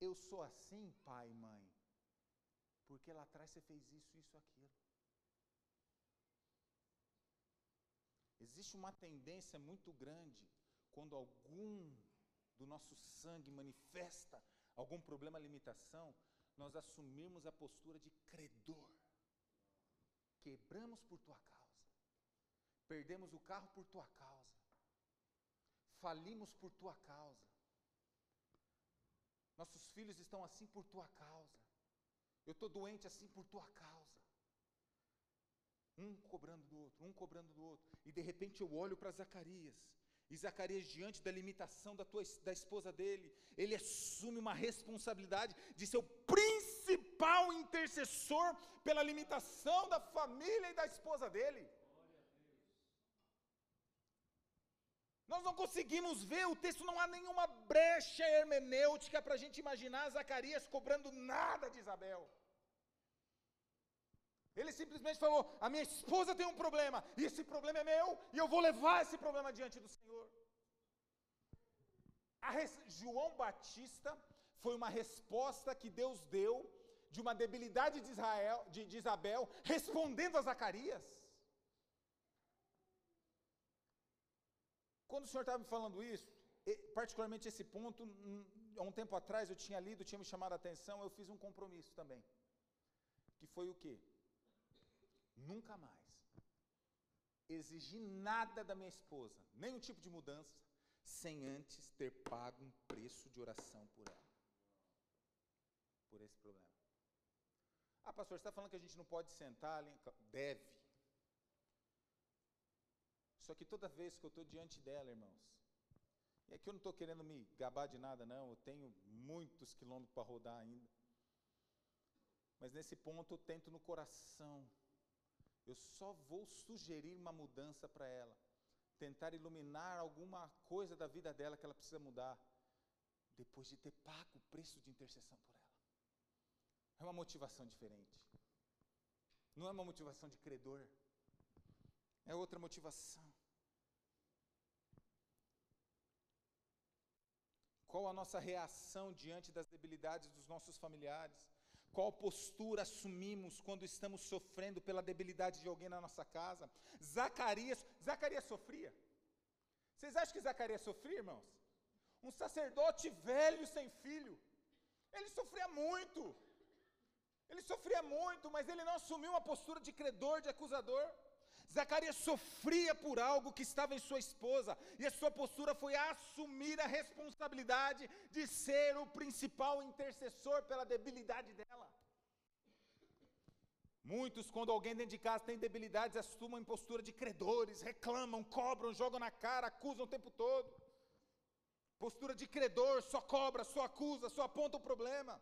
Eu sou assim, pai e mãe, porque lá atrás você fez isso, isso, aquilo. Existe uma tendência muito grande quando algum do nosso sangue manifesta algum problema, limitação, nós assumirmos a postura de credor. Quebramos por tua causa, perdemos o carro por tua causa, falimos por tua causa, nossos filhos estão assim por tua causa, eu estou doente assim por tua causa. Um cobrando do outro, um cobrando do outro. E de repente eu olho para Zacarias. E Zacarias, diante da limitação da, tua, da esposa dele, ele assume uma responsabilidade de ser o principal intercessor pela limitação da família e da esposa dele. Nós não conseguimos ver, o texto não há nenhuma brecha hermenêutica para a gente imaginar Zacarias cobrando nada de Isabel. Ele simplesmente falou: A minha esposa tem um problema, e esse problema é meu, e eu vou levar esse problema diante do Senhor. Res... João Batista foi uma resposta que Deus deu de uma debilidade de, Israel, de, de Isabel, respondendo a Zacarias. Quando o Senhor estava me falando isso, particularmente esse ponto, há um tempo atrás eu tinha lido, tinha me chamado a atenção, eu fiz um compromisso também. Que foi o quê? Nunca mais exigir nada da minha esposa, nenhum tipo de mudança, sem antes ter pago um preço de oração por ela. Por esse problema. Ah, pastor, você está falando que a gente não pode sentar ali? Deve. Só que toda vez que eu estou diante dela, irmãos, e aqui eu não estou querendo me gabar de nada, não, eu tenho muitos quilômetros para rodar ainda. Mas nesse ponto eu tento no coração eu só vou sugerir uma mudança para ela, tentar iluminar alguma coisa da vida dela que ela precisa mudar, depois de ter pago o preço de intercessão por ela. É uma motivação diferente. Não é uma motivação de credor. É outra motivação. Qual a nossa reação diante das debilidades dos nossos familiares? Qual postura assumimos quando estamos sofrendo pela debilidade de alguém na nossa casa? Zacarias, Zacarias sofria. Vocês acham que Zacarias sofria, irmãos? Um sacerdote velho sem filho. Ele sofria muito. Ele sofria muito, mas ele não assumiu uma postura de credor, de acusador. Zacarias sofria por algo que estava em sua esposa, e a sua postura foi assumir a responsabilidade de ser o principal intercessor pela debilidade dela. Muitos, quando alguém dentro de casa tem debilidades, assumem postura de credores, reclamam, cobram, jogam na cara, acusam o tempo todo. Postura de credor, só cobra, só acusa, só aponta o problema.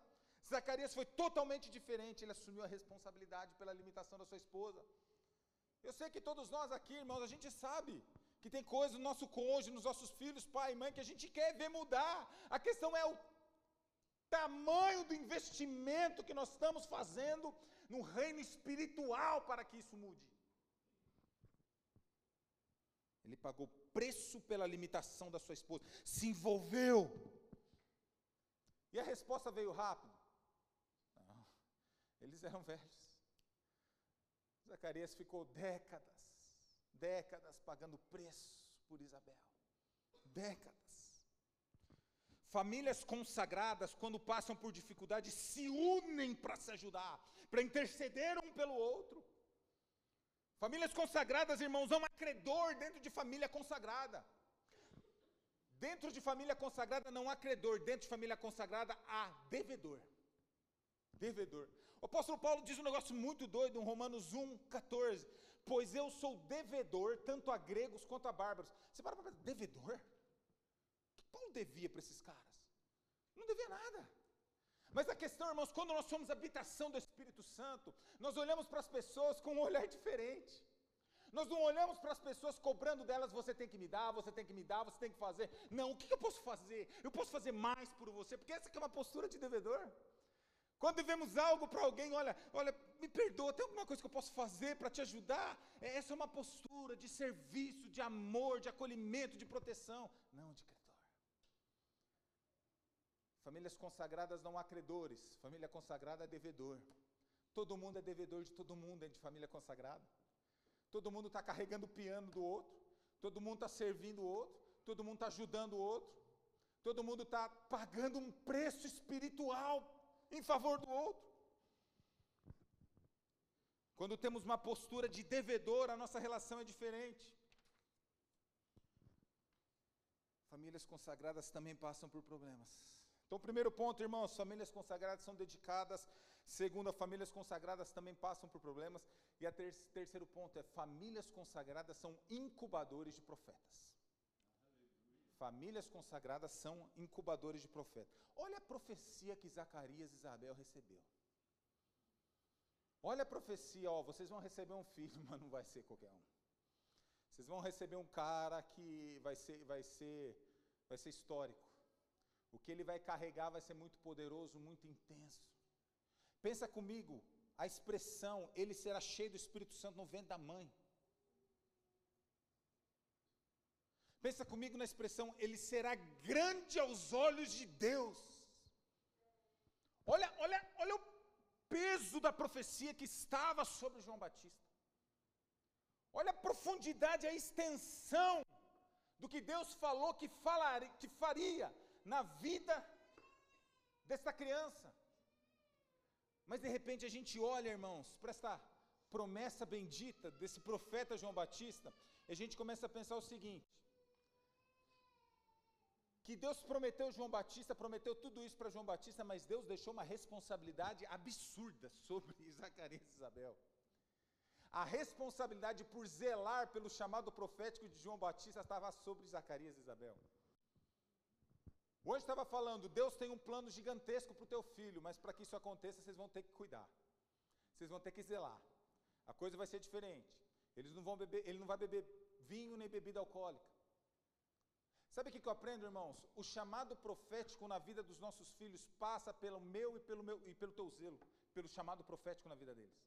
Zacarias foi totalmente diferente, ele assumiu a responsabilidade pela limitação da sua esposa. Eu sei que todos nós aqui, irmãos, a gente sabe que tem coisas no nosso cônjuge, nos nossos filhos, pai e mãe, que a gente quer ver mudar. A questão é o tamanho do investimento que nós estamos fazendo no reino espiritual para que isso mude. Ele pagou preço pela limitação da sua esposa, se envolveu. E a resposta veio rápido. Não, eles eram velhos. Zacarias ficou décadas, décadas pagando preço por Isabel. Décadas. Famílias consagradas, quando passam por dificuldade, se unem para se ajudar, para interceder um pelo outro. Famílias consagradas, irmãos, há credor dentro de família consagrada. Dentro de família consagrada não há credor, dentro de família consagrada há devedor. Devedor. O apóstolo Paulo diz um negócio muito doido em Romanos 1, 14. Pois eu sou devedor tanto a gregos quanto a bárbaros. Você para para pensar, devedor? O que Paulo devia para esses caras? Não devia nada. Mas a questão, irmãos, quando nós somos habitação do Espírito Santo, nós olhamos para as pessoas com um olhar diferente. Nós não olhamos para as pessoas cobrando delas, você tem que me dar, você tem que me dar, você tem que fazer. Não, o que eu posso fazer? Eu posso fazer mais por você, porque essa é uma postura de devedor. Quando devemos algo para alguém, olha, olha, me perdoa, tem alguma coisa que eu posso fazer para te ajudar? É, essa é uma postura de serviço, de amor, de acolhimento, de proteção, não de credor. Famílias consagradas não há credores, família consagrada é devedor. Todo mundo é devedor de todo mundo dentro de família consagrada. Todo mundo está carregando o piano do outro, todo mundo está servindo o outro, todo mundo está ajudando o outro. Todo mundo está pagando um preço espiritual em favor do outro. Quando temos uma postura de devedor, a nossa relação é diferente. Famílias consagradas também passam por problemas. Então, primeiro ponto, irmãos, famílias consagradas são dedicadas. Segundo, famílias consagradas também passam por problemas. E a ter terceiro ponto é famílias consagradas são incubadores de profetas. Famílias consagradas são incubadores de profetas. Olha a profecia que Zacarias e Isabel recebeu. Olha a profecia, ó, vocês vão receber um filho, mas não vai ser qualquer um. Vocês vão receber um cara que vai ser, vai ser, vai ser histórico. O que ele vai carregar vai ser muito poderoso, muito intenso. Pensa comigo, a expressão ele será cheio do Espírito Santo no ventre da mãe. Pensa comigo na expressão ele será grande aos olhos de Deus. Olha, olha, olha o peso da profecia que estava sobre João Batista. Olha a profundidade, a extensão do que Deus falou que, falaria, que faria na vida desta criança. Mas de repente a gente olha, irmãos, para esta promessa bendita desse profeta João Batista, e a gente começa a pensar o seguinte: que Deus prometeu João Batista, prometeu tudo isso para João Batista, mas Deus deixou uma responsabilidade absurda sobre Zacarias e Isabel a responsabilidade por zelar pelo chamado profético de João Batista estava sobre Zacarias e Isabel. Hoje estava falando, Deus tem um plano gigantesco para o teu filho, mas para que isso aconteça, vocês vão ter que cuidar. Vocês vão ter que zelar. A coisa vai ser diferente. Eles não vão beber, ele não vai beber vinho nem bebida alcoólica. Sabe o que, eu aprendo, irmãos? O chamado profético na vida dos nossos filhos passa pelo meu e pelo meu e pelo teu zelo, pelo chamado profético na vida deles.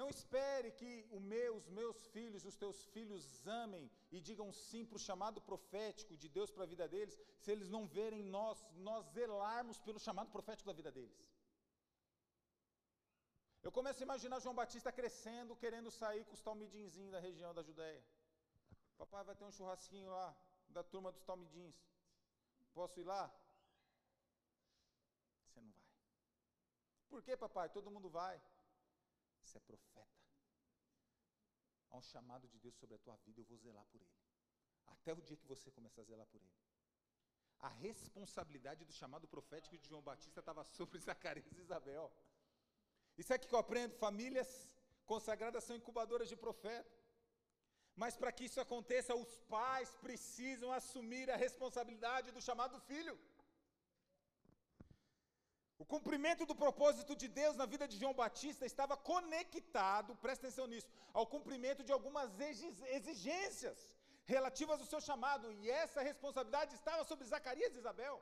Não espere que meu, os meus filhos, os teus filhos amem e digam sim para o chamado profético de Deus para a vida deles, se eles não verem nós, nós zelarmos pelo chamado profético da vida deles. Eu começo a imaginar João Batista crescendo, querendo sair com os talmidinzinhos da região da Judéia. Papai vai ter um churrasquinho lá, da turma dos talmidins. Posso ir lá? Você não vai. Por que, papai? Todo mundo vai. Você é profeta. Há um chamado de Deus sobre a tua vida, eu vou zelar por ele. Até o dia que você começar a zelar por ele. A responsabilidade do chamado profético de João Batista estava sobre Zacarias e Isabel. Isso é que eu aprendo: famílias consagradas são incubadoras de profeta. Mas para que isso aconteça, os pais precisam assumir a responsabilidade do chamado filho. O cumprimento do propósito de Deus na vida de João Batista estava conectado, presta atenção nisso, ao cumprimento de algumas exigências relativas ao seu chamado, e essa responsabilidade estava sobre Zacarias e Isabel.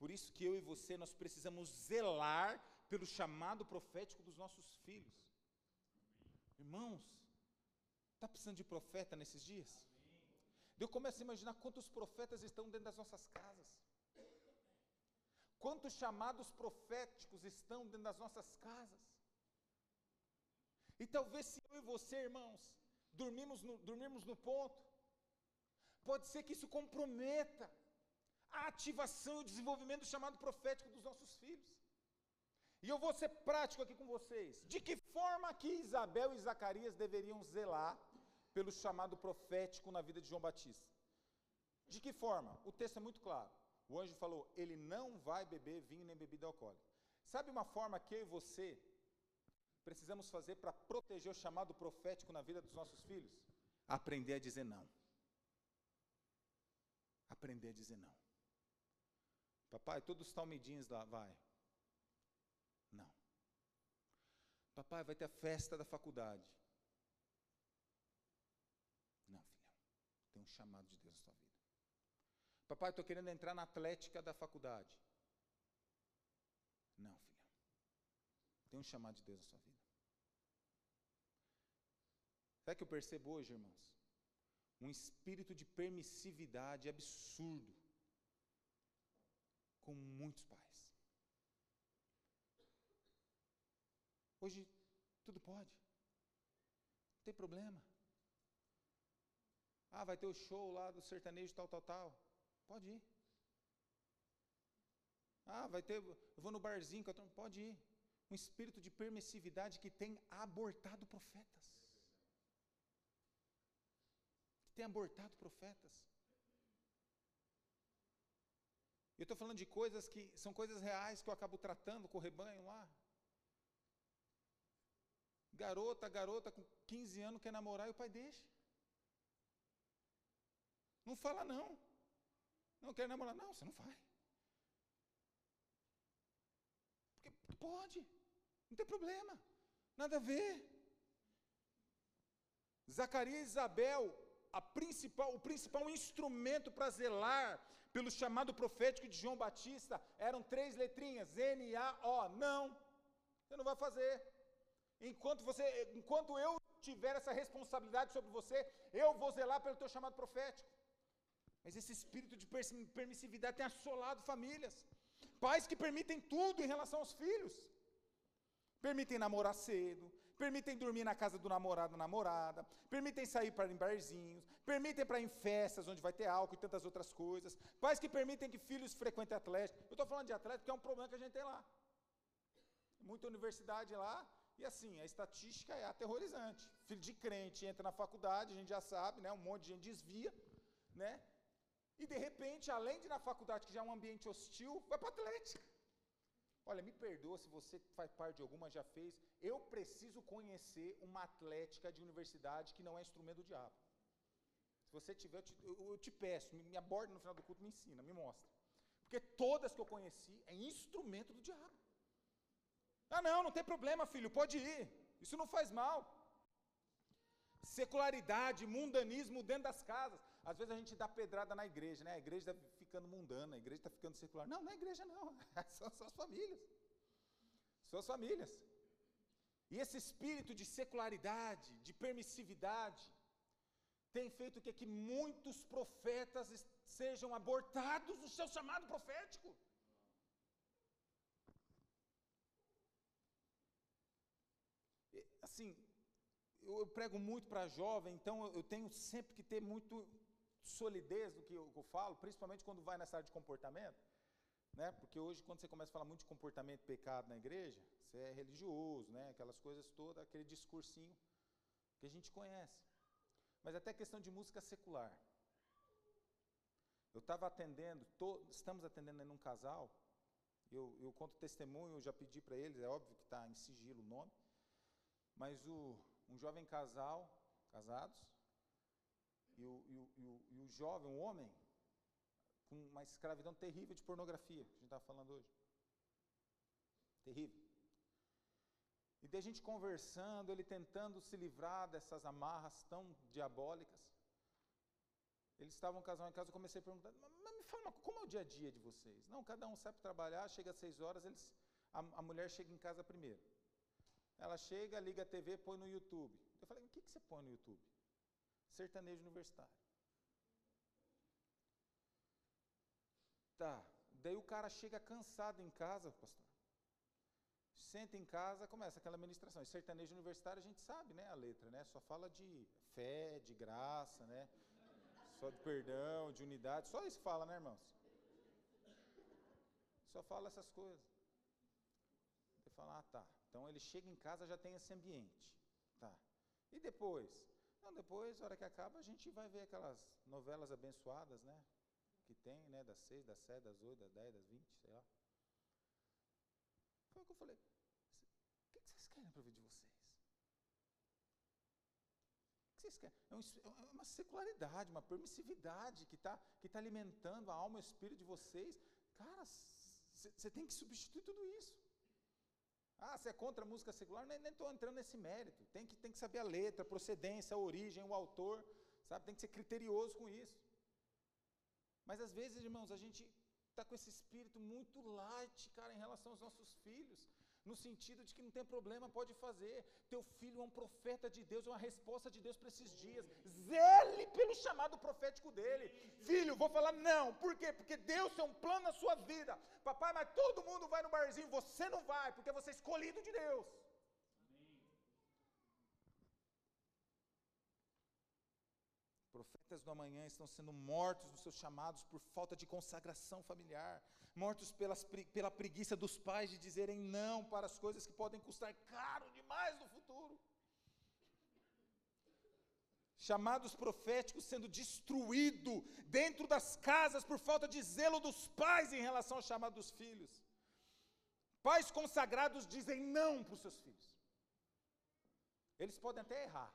Por isso que eu e você nós precisamos zelar pelo chamado profético dos nossos filhos. Irmãos, está precisando de profeta nesses dias? Eu começo a imaginar quantos profetas estão dentro das nossas casas. Quantos chamados proféticos estão dentro das nossas casas. E talvez se eu e você, irmãos, dormimos no, dormirmos no ponto, pode ser que isso comprometa a ativação e o desenvolvimento do chamado profético dos nossos filhos. E eu vou ser prático aqui com vocês. De que forma que Isabel e Zacarias deveriam zelar pelo chamado profético na vida de João Batista. De que forma? O texto é muito claro. O anjo falou: ele não vai beber vinho nem bebida alcoólica. Sabe uma forma que eu e você precisamos fazer para proteger o chamado profético na vida dos nossos filhos? Aprender a dizer não. Aprender a dizer não. Papai, todos os talmidinhos lá, vai. Não. Papai, vai ter a festa da faculdade. um chamado de Deus na sua vida. Papai, estou querendo entrar na atlética da faculdade. Não, filho. Tem um chamado de Deus na sua vida. Sabe que eu percebo hoje, irmãos? Um espírito de permissividade absurdo com muitos pais. Hoje tudo pode. Não tem problema. Ah, vai ter o show lá do sertanejo tal, tal, tal. Pode ir. Ah, vai ter, eu vou no barzinho, pode ir. Um espírito de permissividade que tem abortado profetas. Que tem abortado profetas. Eu estou falando de coisas que são coisas reais que eu acabo tratando com o rebanho lá. Garota, garota com 15 anos quer namorar e o pai deixa. Não fala não. Não quer namorar. Não, você não vai. Porque pode. Não tem problema. Nada a ver. Zacarias e Isabel, principal, o principal instrumento para zelar pelo chamado profético de João Batista eram três letrinhas: N, A, O. Não, você não vai fazer. Enquanto, você, enquanto eu tiver essa responsabilidade sobre você, eu vou zelar pelo teu chamado profético. Mas esse espírito de permissividade tem assolado famílias. Pais que permitem tudo em relação aos filhos. Permitem namorar cedo, permitem dormir na casa do namorado ou namorada, permitem sair para em barzinhos, permitem para ir em festas onde vai ter álcool e tantas outras coisas. Pais que permitem que filhos frequentem atlético. Eu estou falando de atlético porque é um problema que a gente tem lá. Muita universidade lá, e assim, a estatística é aterrorizante. Filho de crente entra na faculdade, a gente já sabe, né? Um monte de gente desvia, né? E de repente, além de na faculdade, que já é um ambiente hostil, vai para atlética. Olha, me perdoa se você faz parte de alguma, já fez. Eu preciso conhecer uma atlética de universidade que não é instrumento do diabo. Se você tiver, eu te, eu, eu te peço, me, me aborda no final do culto, me ensina, me mostra. Porque todas que eu conheci é instrumento do diabo. Ah, não, não tem problema, filho, pode ir. Isso não faz mal. Secularidade, mundanismo dentro das casas. Às vezes a gente dá pedrada na igreja, né? A igreja está ficando mundana, a igreja está ficando secular. Não, não é igreja, não. São, são as famílias. São as famílias. E esse espírito de secularidade, de permissividade, tem feito que, que muitos profetas sejam abortados no seu chamado profético. Assim, eu prego muito para jovem, então eu tenho sempre que ter muito solidez do que eu, que eu falo, principalmente quando vai nessa área de comportamento, né? Porque hoje quando você começa a falar muito de comportamento pecado na igreja, você é religioso, né? Aquelas coisas todas, aquele discursinho que a gente conhece. Mas até questão de música secular. Eu estava atendendo, tô, estamos atendendo em um casal, eu, eu conto testemunho, eu já pedi para eles, é óbvio que está em sigilo o nome, mas o, um jovem casal, casados, e o, e, o, e, o, e o jovem, um homem, com uma escravidão terrível de pornografia, que a gente está falando hoje. Terrível. E de a gente conversando, ele tentando se livrar dessas amarras tão diabólicas. Eles estavam casal em casa, eu comecei a perguntar, mas me fala, como é o dia a dia de vocês? Não, cada um sai para trabalhar, chega às seis horas, eles, a, a, mulher chega em casa primeiro. Ela chega, liga a TV, põe no YouTube. Eu falei, o que, que você põe no YouTube? sertanejo universitário. Tá, daí o cara chega cansado em casa, pastor. Senta em casa, começa aquela ministração. E sertanejo universitário a gente sabe, né, a letra, né? Só fala de fé, de graça, né? Só de perdão, de unidade, só isso fala, né, irmãos? Só fala essas coisas. Você fala, ah, tá. Então ele chega em casa já tem esse ambiente. Tá. E depois? Então, depois, hora que acaba, a gente vai ver aquelas novelas abençoadas, né? Que tem, né? Das seis, das sete, das oito, das dez, das vinte, sei lá. Foi o que eu falei. O que vocês querem para a vida de vocês? O que vocês querem? É, um, é uma secularidade, uma permissividade que está que tá alimentando a alma e o espírito de vocês. Cara, você tem que substituir tudo isso. Ah, você é contra a música secular? Nem estou entrando nesse mérito. Tem que, tem que saber a letra, a procedência, a origem, o autor, sabe? Tem que ser criterioso com isso. Mas às vezes, irmãos, a gente está com esse espírito muito light, cara, em relação aos nossos filhos no sentido de que não tem problema, pode fazer. Teu filho é um profeta de Deus, é uma resposta de Deus para esses dias. Zele pelo chamado profético dele. Filho, vou falar não. Por quê? Porque Deus tem um plano na sua vida. Papai, mas todo mundo vai no barzinho, você não vai, porque você é escolhido de Deus. Amém. Profeta profetas do amanhã estão sendo mortos nos seus chamados por falta de consagração familiar, mortos pelas, pela preguiça dos pais de dizerem não para as coisas que podem custar caro demais no futuro. Chamados proféticos sendo destruídos dentro das casas por falta de zelo dos pais em relação ao chamado dos filhos. Pais consagrados dizem não para os seus filhos. Eles podem até errar.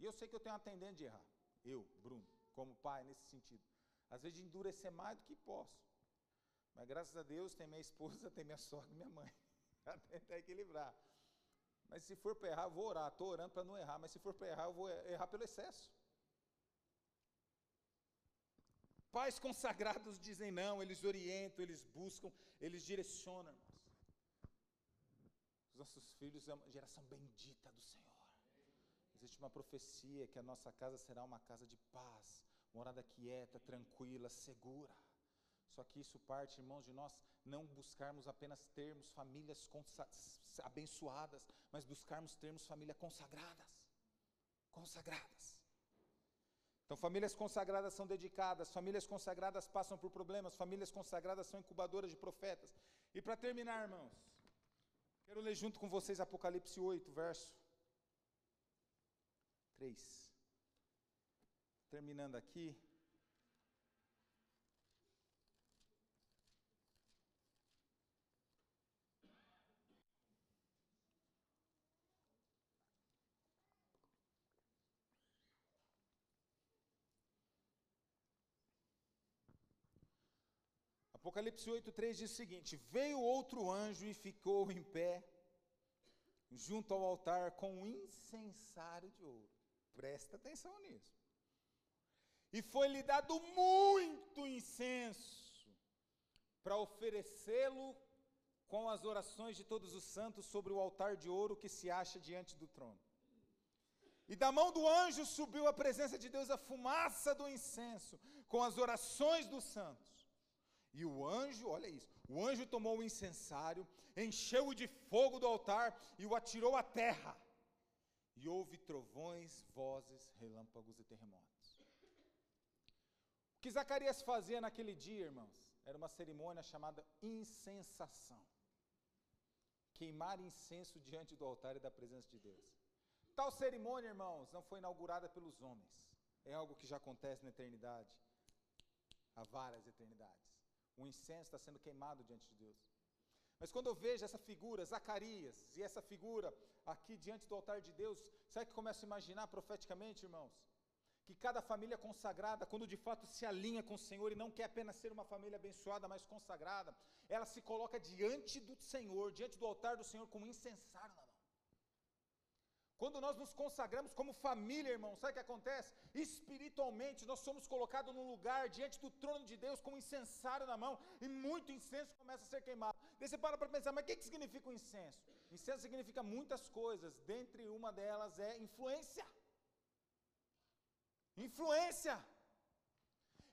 E eu sei que eu tenho uma tendência de errar. Eu, Bruno, como pai, nesse sentido. Às vezes de endurecer mais do que posso. Mas graças a Deus tem minha esposa, tem minha sogra e minha mãe. Para equilibrar. Mas se for para errar, eu vou orar. Estou orando para não errar. Mas se for para errar, eu vou errar pelo excesso. Pais consagrados dizem não, eles orientam, eles buscam, eles direcionam, irmãos. Os nossos filhos é uma geração bendita do Senhor. Existe uma profecia que a nossa casa será uma casa de paz, morada quieta, tranquila, segura. Só que isso parte, irmãos, de nós não buscarmos apenas termos famílias abençoadas, mas buscarmos termos famílias consagradas. Consagradas. Então, famílias consagradas são dedicadas, famílias consagradas passam por problemas, famílias consagradas são incubadoras de profetas. E para terminar, irmãos, quero ler junto com vocês Apocalipse 8, verso 3. Terminando aqui. Apocalipse 8,3 diz o seguinte: Veio outro anjo e ficou em pé junto ao altar com um incensário de ouro. Presta atenção nisso. E foi-lhe dado muito incenso para oferecê-lo com as orações de todos os santos sobre o altar de ouro que se acha diante do trono. E da mão do anjo subiu a presença de Deus a fumaça do incenso, com as orações dos santos. E o anjo, olha isso, o anjo tomou o incensário, encheu-o de fogo do altar e o atirou à terra e houve trovões, vozes, relâmpagos e terremotos. O que Zacarias fazia naquele dia, irmãos, era uma cerimônia chamada incensação. Queimar incenso diante do altar e da presença de Deus. Tal cerimônia, irmãos, não foi inaugurada pelos homens. É algo que já acontece na eternidade, há várias eternidades. O incenso está sendo queimado diante de Deus. Mas quando eu vejo essa figura, Zacarias, e essa figura aqui diante do altar de Deus, sabe que começo a imaginar profeticamente, irmãos? Que cada família consagrada, quando de fato se alinha com o Senhor e não quer apenas ser uma família abençoada, mas consagrada, ela se coloca diante do Senhor, diante do altar do Senhor, com um incensário na mão. Quando nós nos consagramos como família, irmão, sabe o que acontece? Espiritualmente, nós somos colocados num lugar diante do trono de Deus com um incensário na mão e muito incenso começa a ser queimado. Daí você para para pensar, mas o que, que significa o incenso? Incenso significa muitas coisas, dentre uma delas é influência. Influência.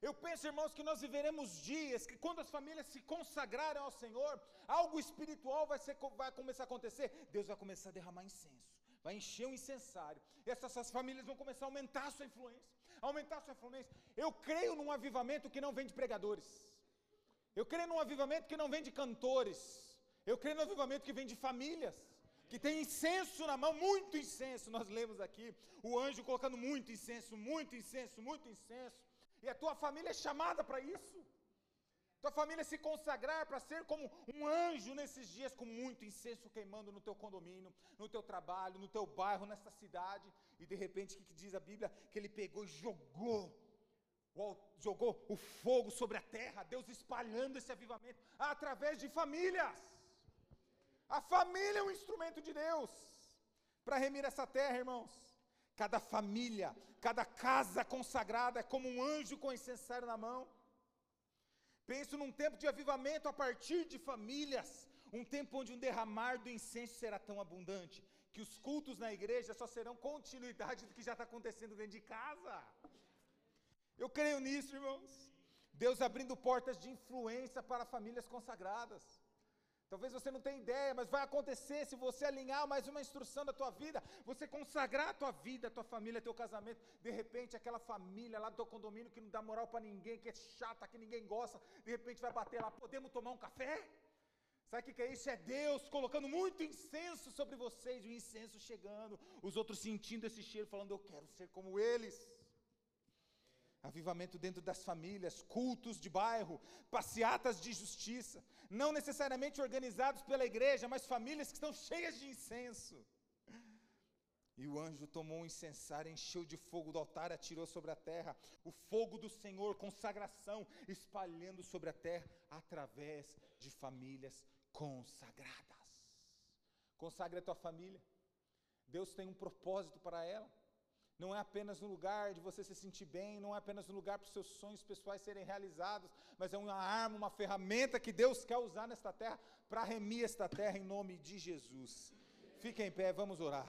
Eu penso, irmãos, que nós viveremos dias que, quando as famílias se consagrarem ao Senhor, algo espiritual vai, ser, vai começar a acontecer. Deus vai começar a derramar incenso vai encher um incensário. E essas, essas, famílias vão começar a aumentar a sua influência. Aumentar a sua influência. Eu creio num avivamento que não vem de pregadores. Eu creio num avivamento que não vem de cantores. Eu creio num avivamento que vem de famílias. Que tem incenso na mão, muito incenso. Nós lemos aqui o anjo colocando muito incenso, muito incenso, muito incenso. E a tua família é chamada para isso tua família se consagrar para ser como um anjo nesses dias, com muito incenso queimando no teu condomínio, no teu trabalho, no teu bairro, nessa cidade, e de repente, o que, que diz a Bíblia? Que ele pegou e jogou, jogou o fogo sobre a terra, Deus espalhando esse avivamento através de famílias. A família é um instrumento de Deus para remir essa terra, irmãos. Cada família, cada casa consagrada é como um anjo com incensário na mão Penso num tempo de avivamento a partir de famílias, um tempo onde um derramar do incenso será tão abundante que os cultos na igreja só serão continuidade do que já está acontecendo dentro de casa. Eu creio nisso, irmãos. Deus abrindo portas de influência para famílias consagradas. Talvez você não tenha ideia, mas vai acontecer se você alinhar mais uma instrução da tua vida, você consagrar a tua vida, a tua família, teu casamento. De repente, aquela família lá do teu condomínio que não dá moral para ninguém, que é chata, que ninguém gosta, de repente vai bater lá, podemos tomar um café? Sabe o que, é isso? É Deus colocando muito incenso sobre vocês, o incenso chegando, os outros sentindo esse cheiro, falando: Eu quero ser como eles avivamento dentro das famílias, cultos de bairro, passeatas de justiça, não necessariamente organizados pela igreja, mas famílias que estão cheias de incenso. E o anjo tomou um incensário, encheu de fogo do altar, atirou sobre a terra, o fogo do Senhor, consagração, espalhando sobre a terra, através de famílias consagradas. Consagre a tua família. Deus tem um propósito para ela não é apenas um lugar de você se sentir bem, não é apenas um lugar para os seus sonhos pessoais serem realizados, mas é uma arma, uma ferramenta que Deus quer usar nesta terra para remir esta terra em nome de Jesus. Fique em pé, vamos orar.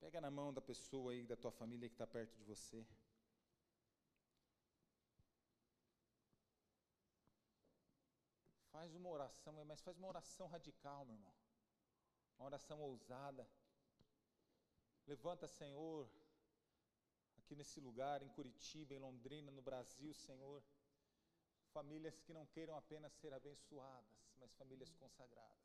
Pega na mão da pessoa aí, da tua família que está perto de você. Faz uma oração, mas faz uma oração radical, meu irmão. Uma oração ousada. Levanta, Senhor, aqui nesse lugar, em Curitiba, em Londrina, no Brasil, Senhor. Famílias que não queiram apenas ser abençoadas, mas famílias consagradas.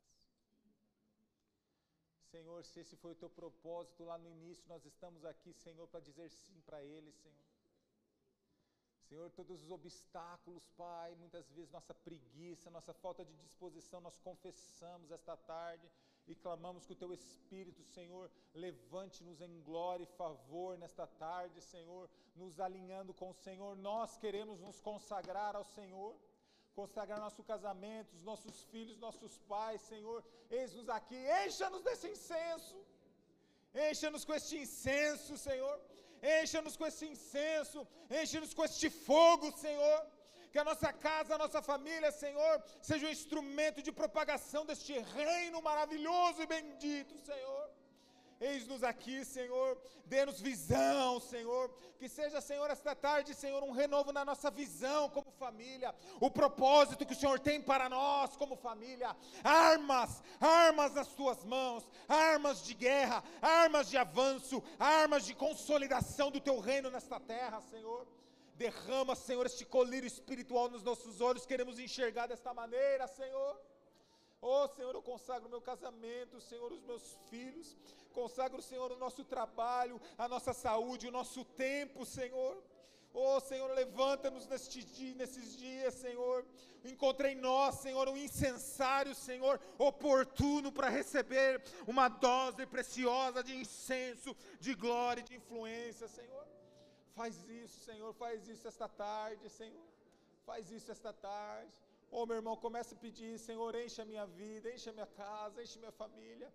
Senhor, se esse foi o teu propósito lá no início, nós estamos aqui, Senhor, para dizer sim para eles, Senhor. Senhor, todos os obstáculos, Pai, muitas vezes nossa preguiça, nossa falta de disposição, nós confessamos esta tarde e clamamos que o Teu Espírito, Senhor, levante-nos em glória e favor nesta tarde, Senhor, nos alinhando com o Senhor. Nós queremos nos consagrar ao Senhor, consagrar nosso casamento, os nossos filhos, nossos pais, Senhor. Eis-nos aqui, encha-nos desse incenso, encha-nos com este incenso, Senhor encha-nos com esse incenso, enche-nos com este fogo, Senhor. Que a nossa casa, a nossa família, Senhor, seja um instrumento de propagação deste reino maravilhoso e bendito, Senhor. Eis-nos aqui, Senhor. Dê-nos visão, Senhor. Que seja, Senhor, esta tarde, Senhor, um renovo na nossa visão como família. O propósito que o Senhor tem para nós como família. Armas, armas nas tuas mãos. Armas de guerra, armas de avanço, armas de consolidação do teu reino nesta terra, Senhor. Derrama, Senhor, este colírio espiritual nos nossos olhos. Queremos enxergar desta maneira, Senhor. Oh, Senhor, eu consagro meu casamento, Senhor, os meus filhos. Consagro, Senhor, o nosso trabalho, a nossa saúde, o nosso tempo, Senhor. Oh, Senhor, levanta-nos dia, nesses dias, Senhor. Encontre em nós, Senhor, um incensário, Senhor, oportuno para receber uma dose preciosa de incenso, de glória e de influência, Senhor. Faz isso, Senhor, faz isso esta tarde, Senhor. Faz isso esta tarde. Oh, meu irmão, comece a pedir, Senhor, enche a minha vida, enche a minha casa, enche a minha família.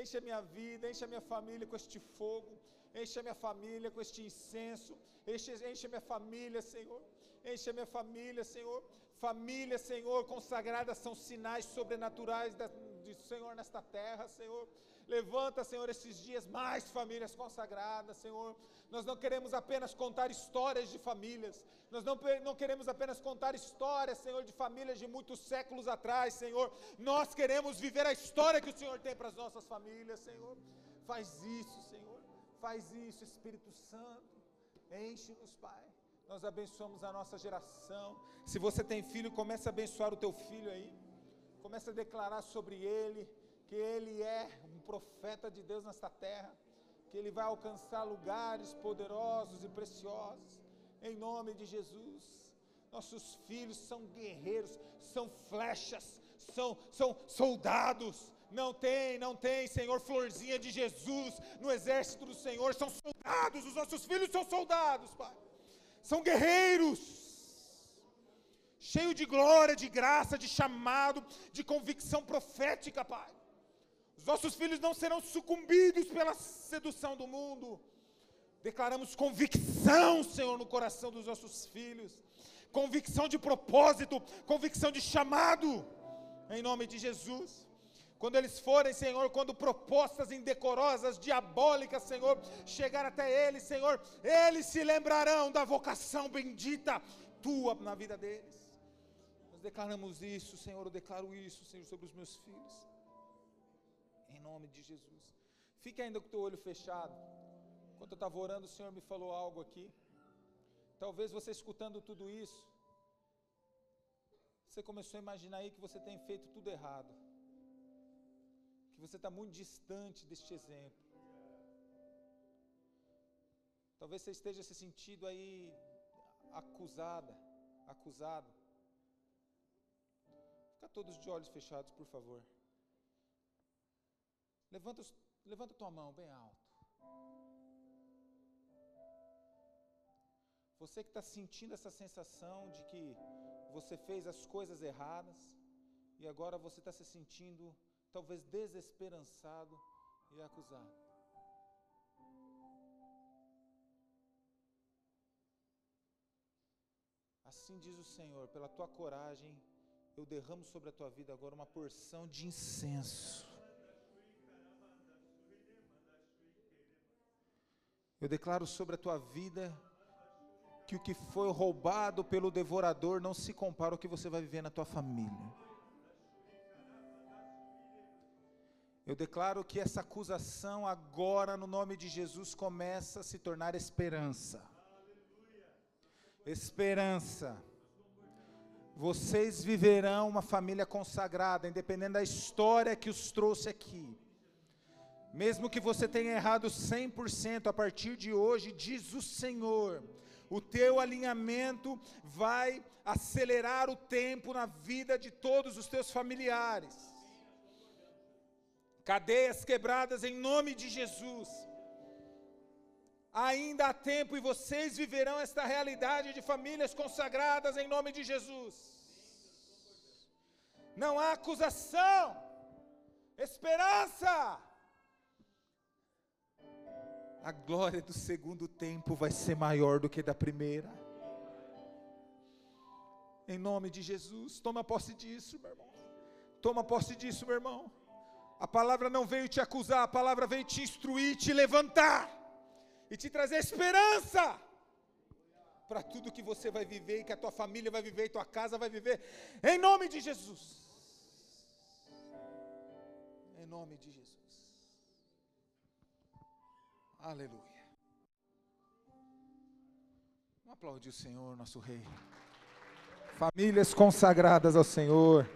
Enche a minha vida, enche a minha família com este fogo, enche a minha família com este incenso, enche, enche a minha família, Senhor, enche a minha família, Senhor. Família, Senhor, consagradas são sinais sobrenaturais da, de Senhor nesta terra, Senhor. Levanta, Senhor, esses dias mais famílias consagradas, Senhor. Nós não queremos apenas contar histórias de famílias, nós não, não queremos apenas contar histórias, Senhor, de famílias de muitos séculos atrás, Senhor. Nós queremos viver a história que o Senhor tem para as nossas famílias, Senhor. Faz isso, Senhor. Faz isso, Espírito Santo. Enche-nos, Pai. Nós abençoamos a nossa geração. Se você tem filho, comece a abençoar o teu filho aí. Comece a declarar sobre ele que ele é profeta de Deus nesta terra, que ele vai alcançar lugares poderosos e preciosos em nome de Jesus. Nossos filhos são guerreiros, são flechas, são, são soldados. Não tem, não tem, Senhor, florzinha de Jesus no exército do Senhor. São soldados, os nossos filhos são soldados, Pai. São guerreiros, cheio de glória, de graça, de chamado, de convicção profética, Pai. Os nossos filhos não serão sucumbidos pela sedução do mundo Declaramos convicção, Senhor, no coração dos nossos filhos. Convicção de propósito, convicção de chamado. Em nome de Jesus. quando eles forem, Senhor, quando propostas indecorosas, diabólicas, Senhor, chegar até eles, Senhor, eles se lembrarão da vocação bendita tua na vida deles. Nós declaramos isso, Senhor, eu declaro isso, Senhor, sobre os meus filhos. Nome de Jesus. Fique ainda com o teu olho fechado. Enquanto eu estava orando, o Senhor me falou algo aqui. Talvez você escutando tudo isso, você começou a imaginar aí que você tem feito tudo errado. Que você está muito distante deste exemplo. Talvez você esteja se sentindo aí acusada, acusado. Fica todos de olhos fechados, por favor. Levanta, levanta tua mão bem alto. Você que está sentindo essa sensação de que você fez as coisas erradas e agora você está se sentindo talvez desesperançado e acusado. Assim diz o Senhor, pela tua coragem, eu derramo sobre a tua vida agora uma porção de incenso. Eu declaro sobre a tua vida que o que foi roubado pelo devorador não se compara ao que você vai viver na tua família. Eu declaro que essa acusação agora, no nome de Jesus, começa a se tornar esperança. Esperança. Vocês viverão uma família consagrada, independente da história que os trouxe aqui. Mesmo que você tenha errado 100%, a partir de hoje, diz o Senhor, o teu alinhamento vai acelerar o tempo na vida de todos os teus familiares. Cadeias quebradas em nome de Jesus. Ainda há tempo e vocês viverão esta realidade de famílias consagradas em nome de Jesus. Não há acusação, esperança a glória do segundo tempo vai ser maior do que da primeira. Em nome de Jesus, toma posse disso, meu irmão. Toma posse disso, meu irmão. A palavra não veio te acusar, a palavra veio te instruir, te levantar e te trazer esperança para tudo que você vai viver e que a tua família vai viver e tua casa vai viver. Em nome de Jesus. Em nome de Jesus. Aleluia. Vamos aplaudir o Senhor, nosso Rei. Famílias consagradas ao Senhor.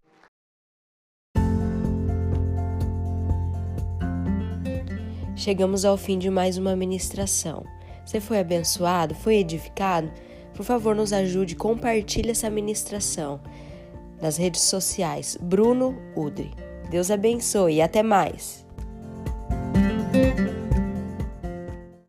Chegamos ao fim de mais uma ministração. Você foi abençoado? Foi edificado? Por favor, nos ajude, compartilhe essa ministração nas redes sociais. Bruno Udre. Deus abençoe e até mais.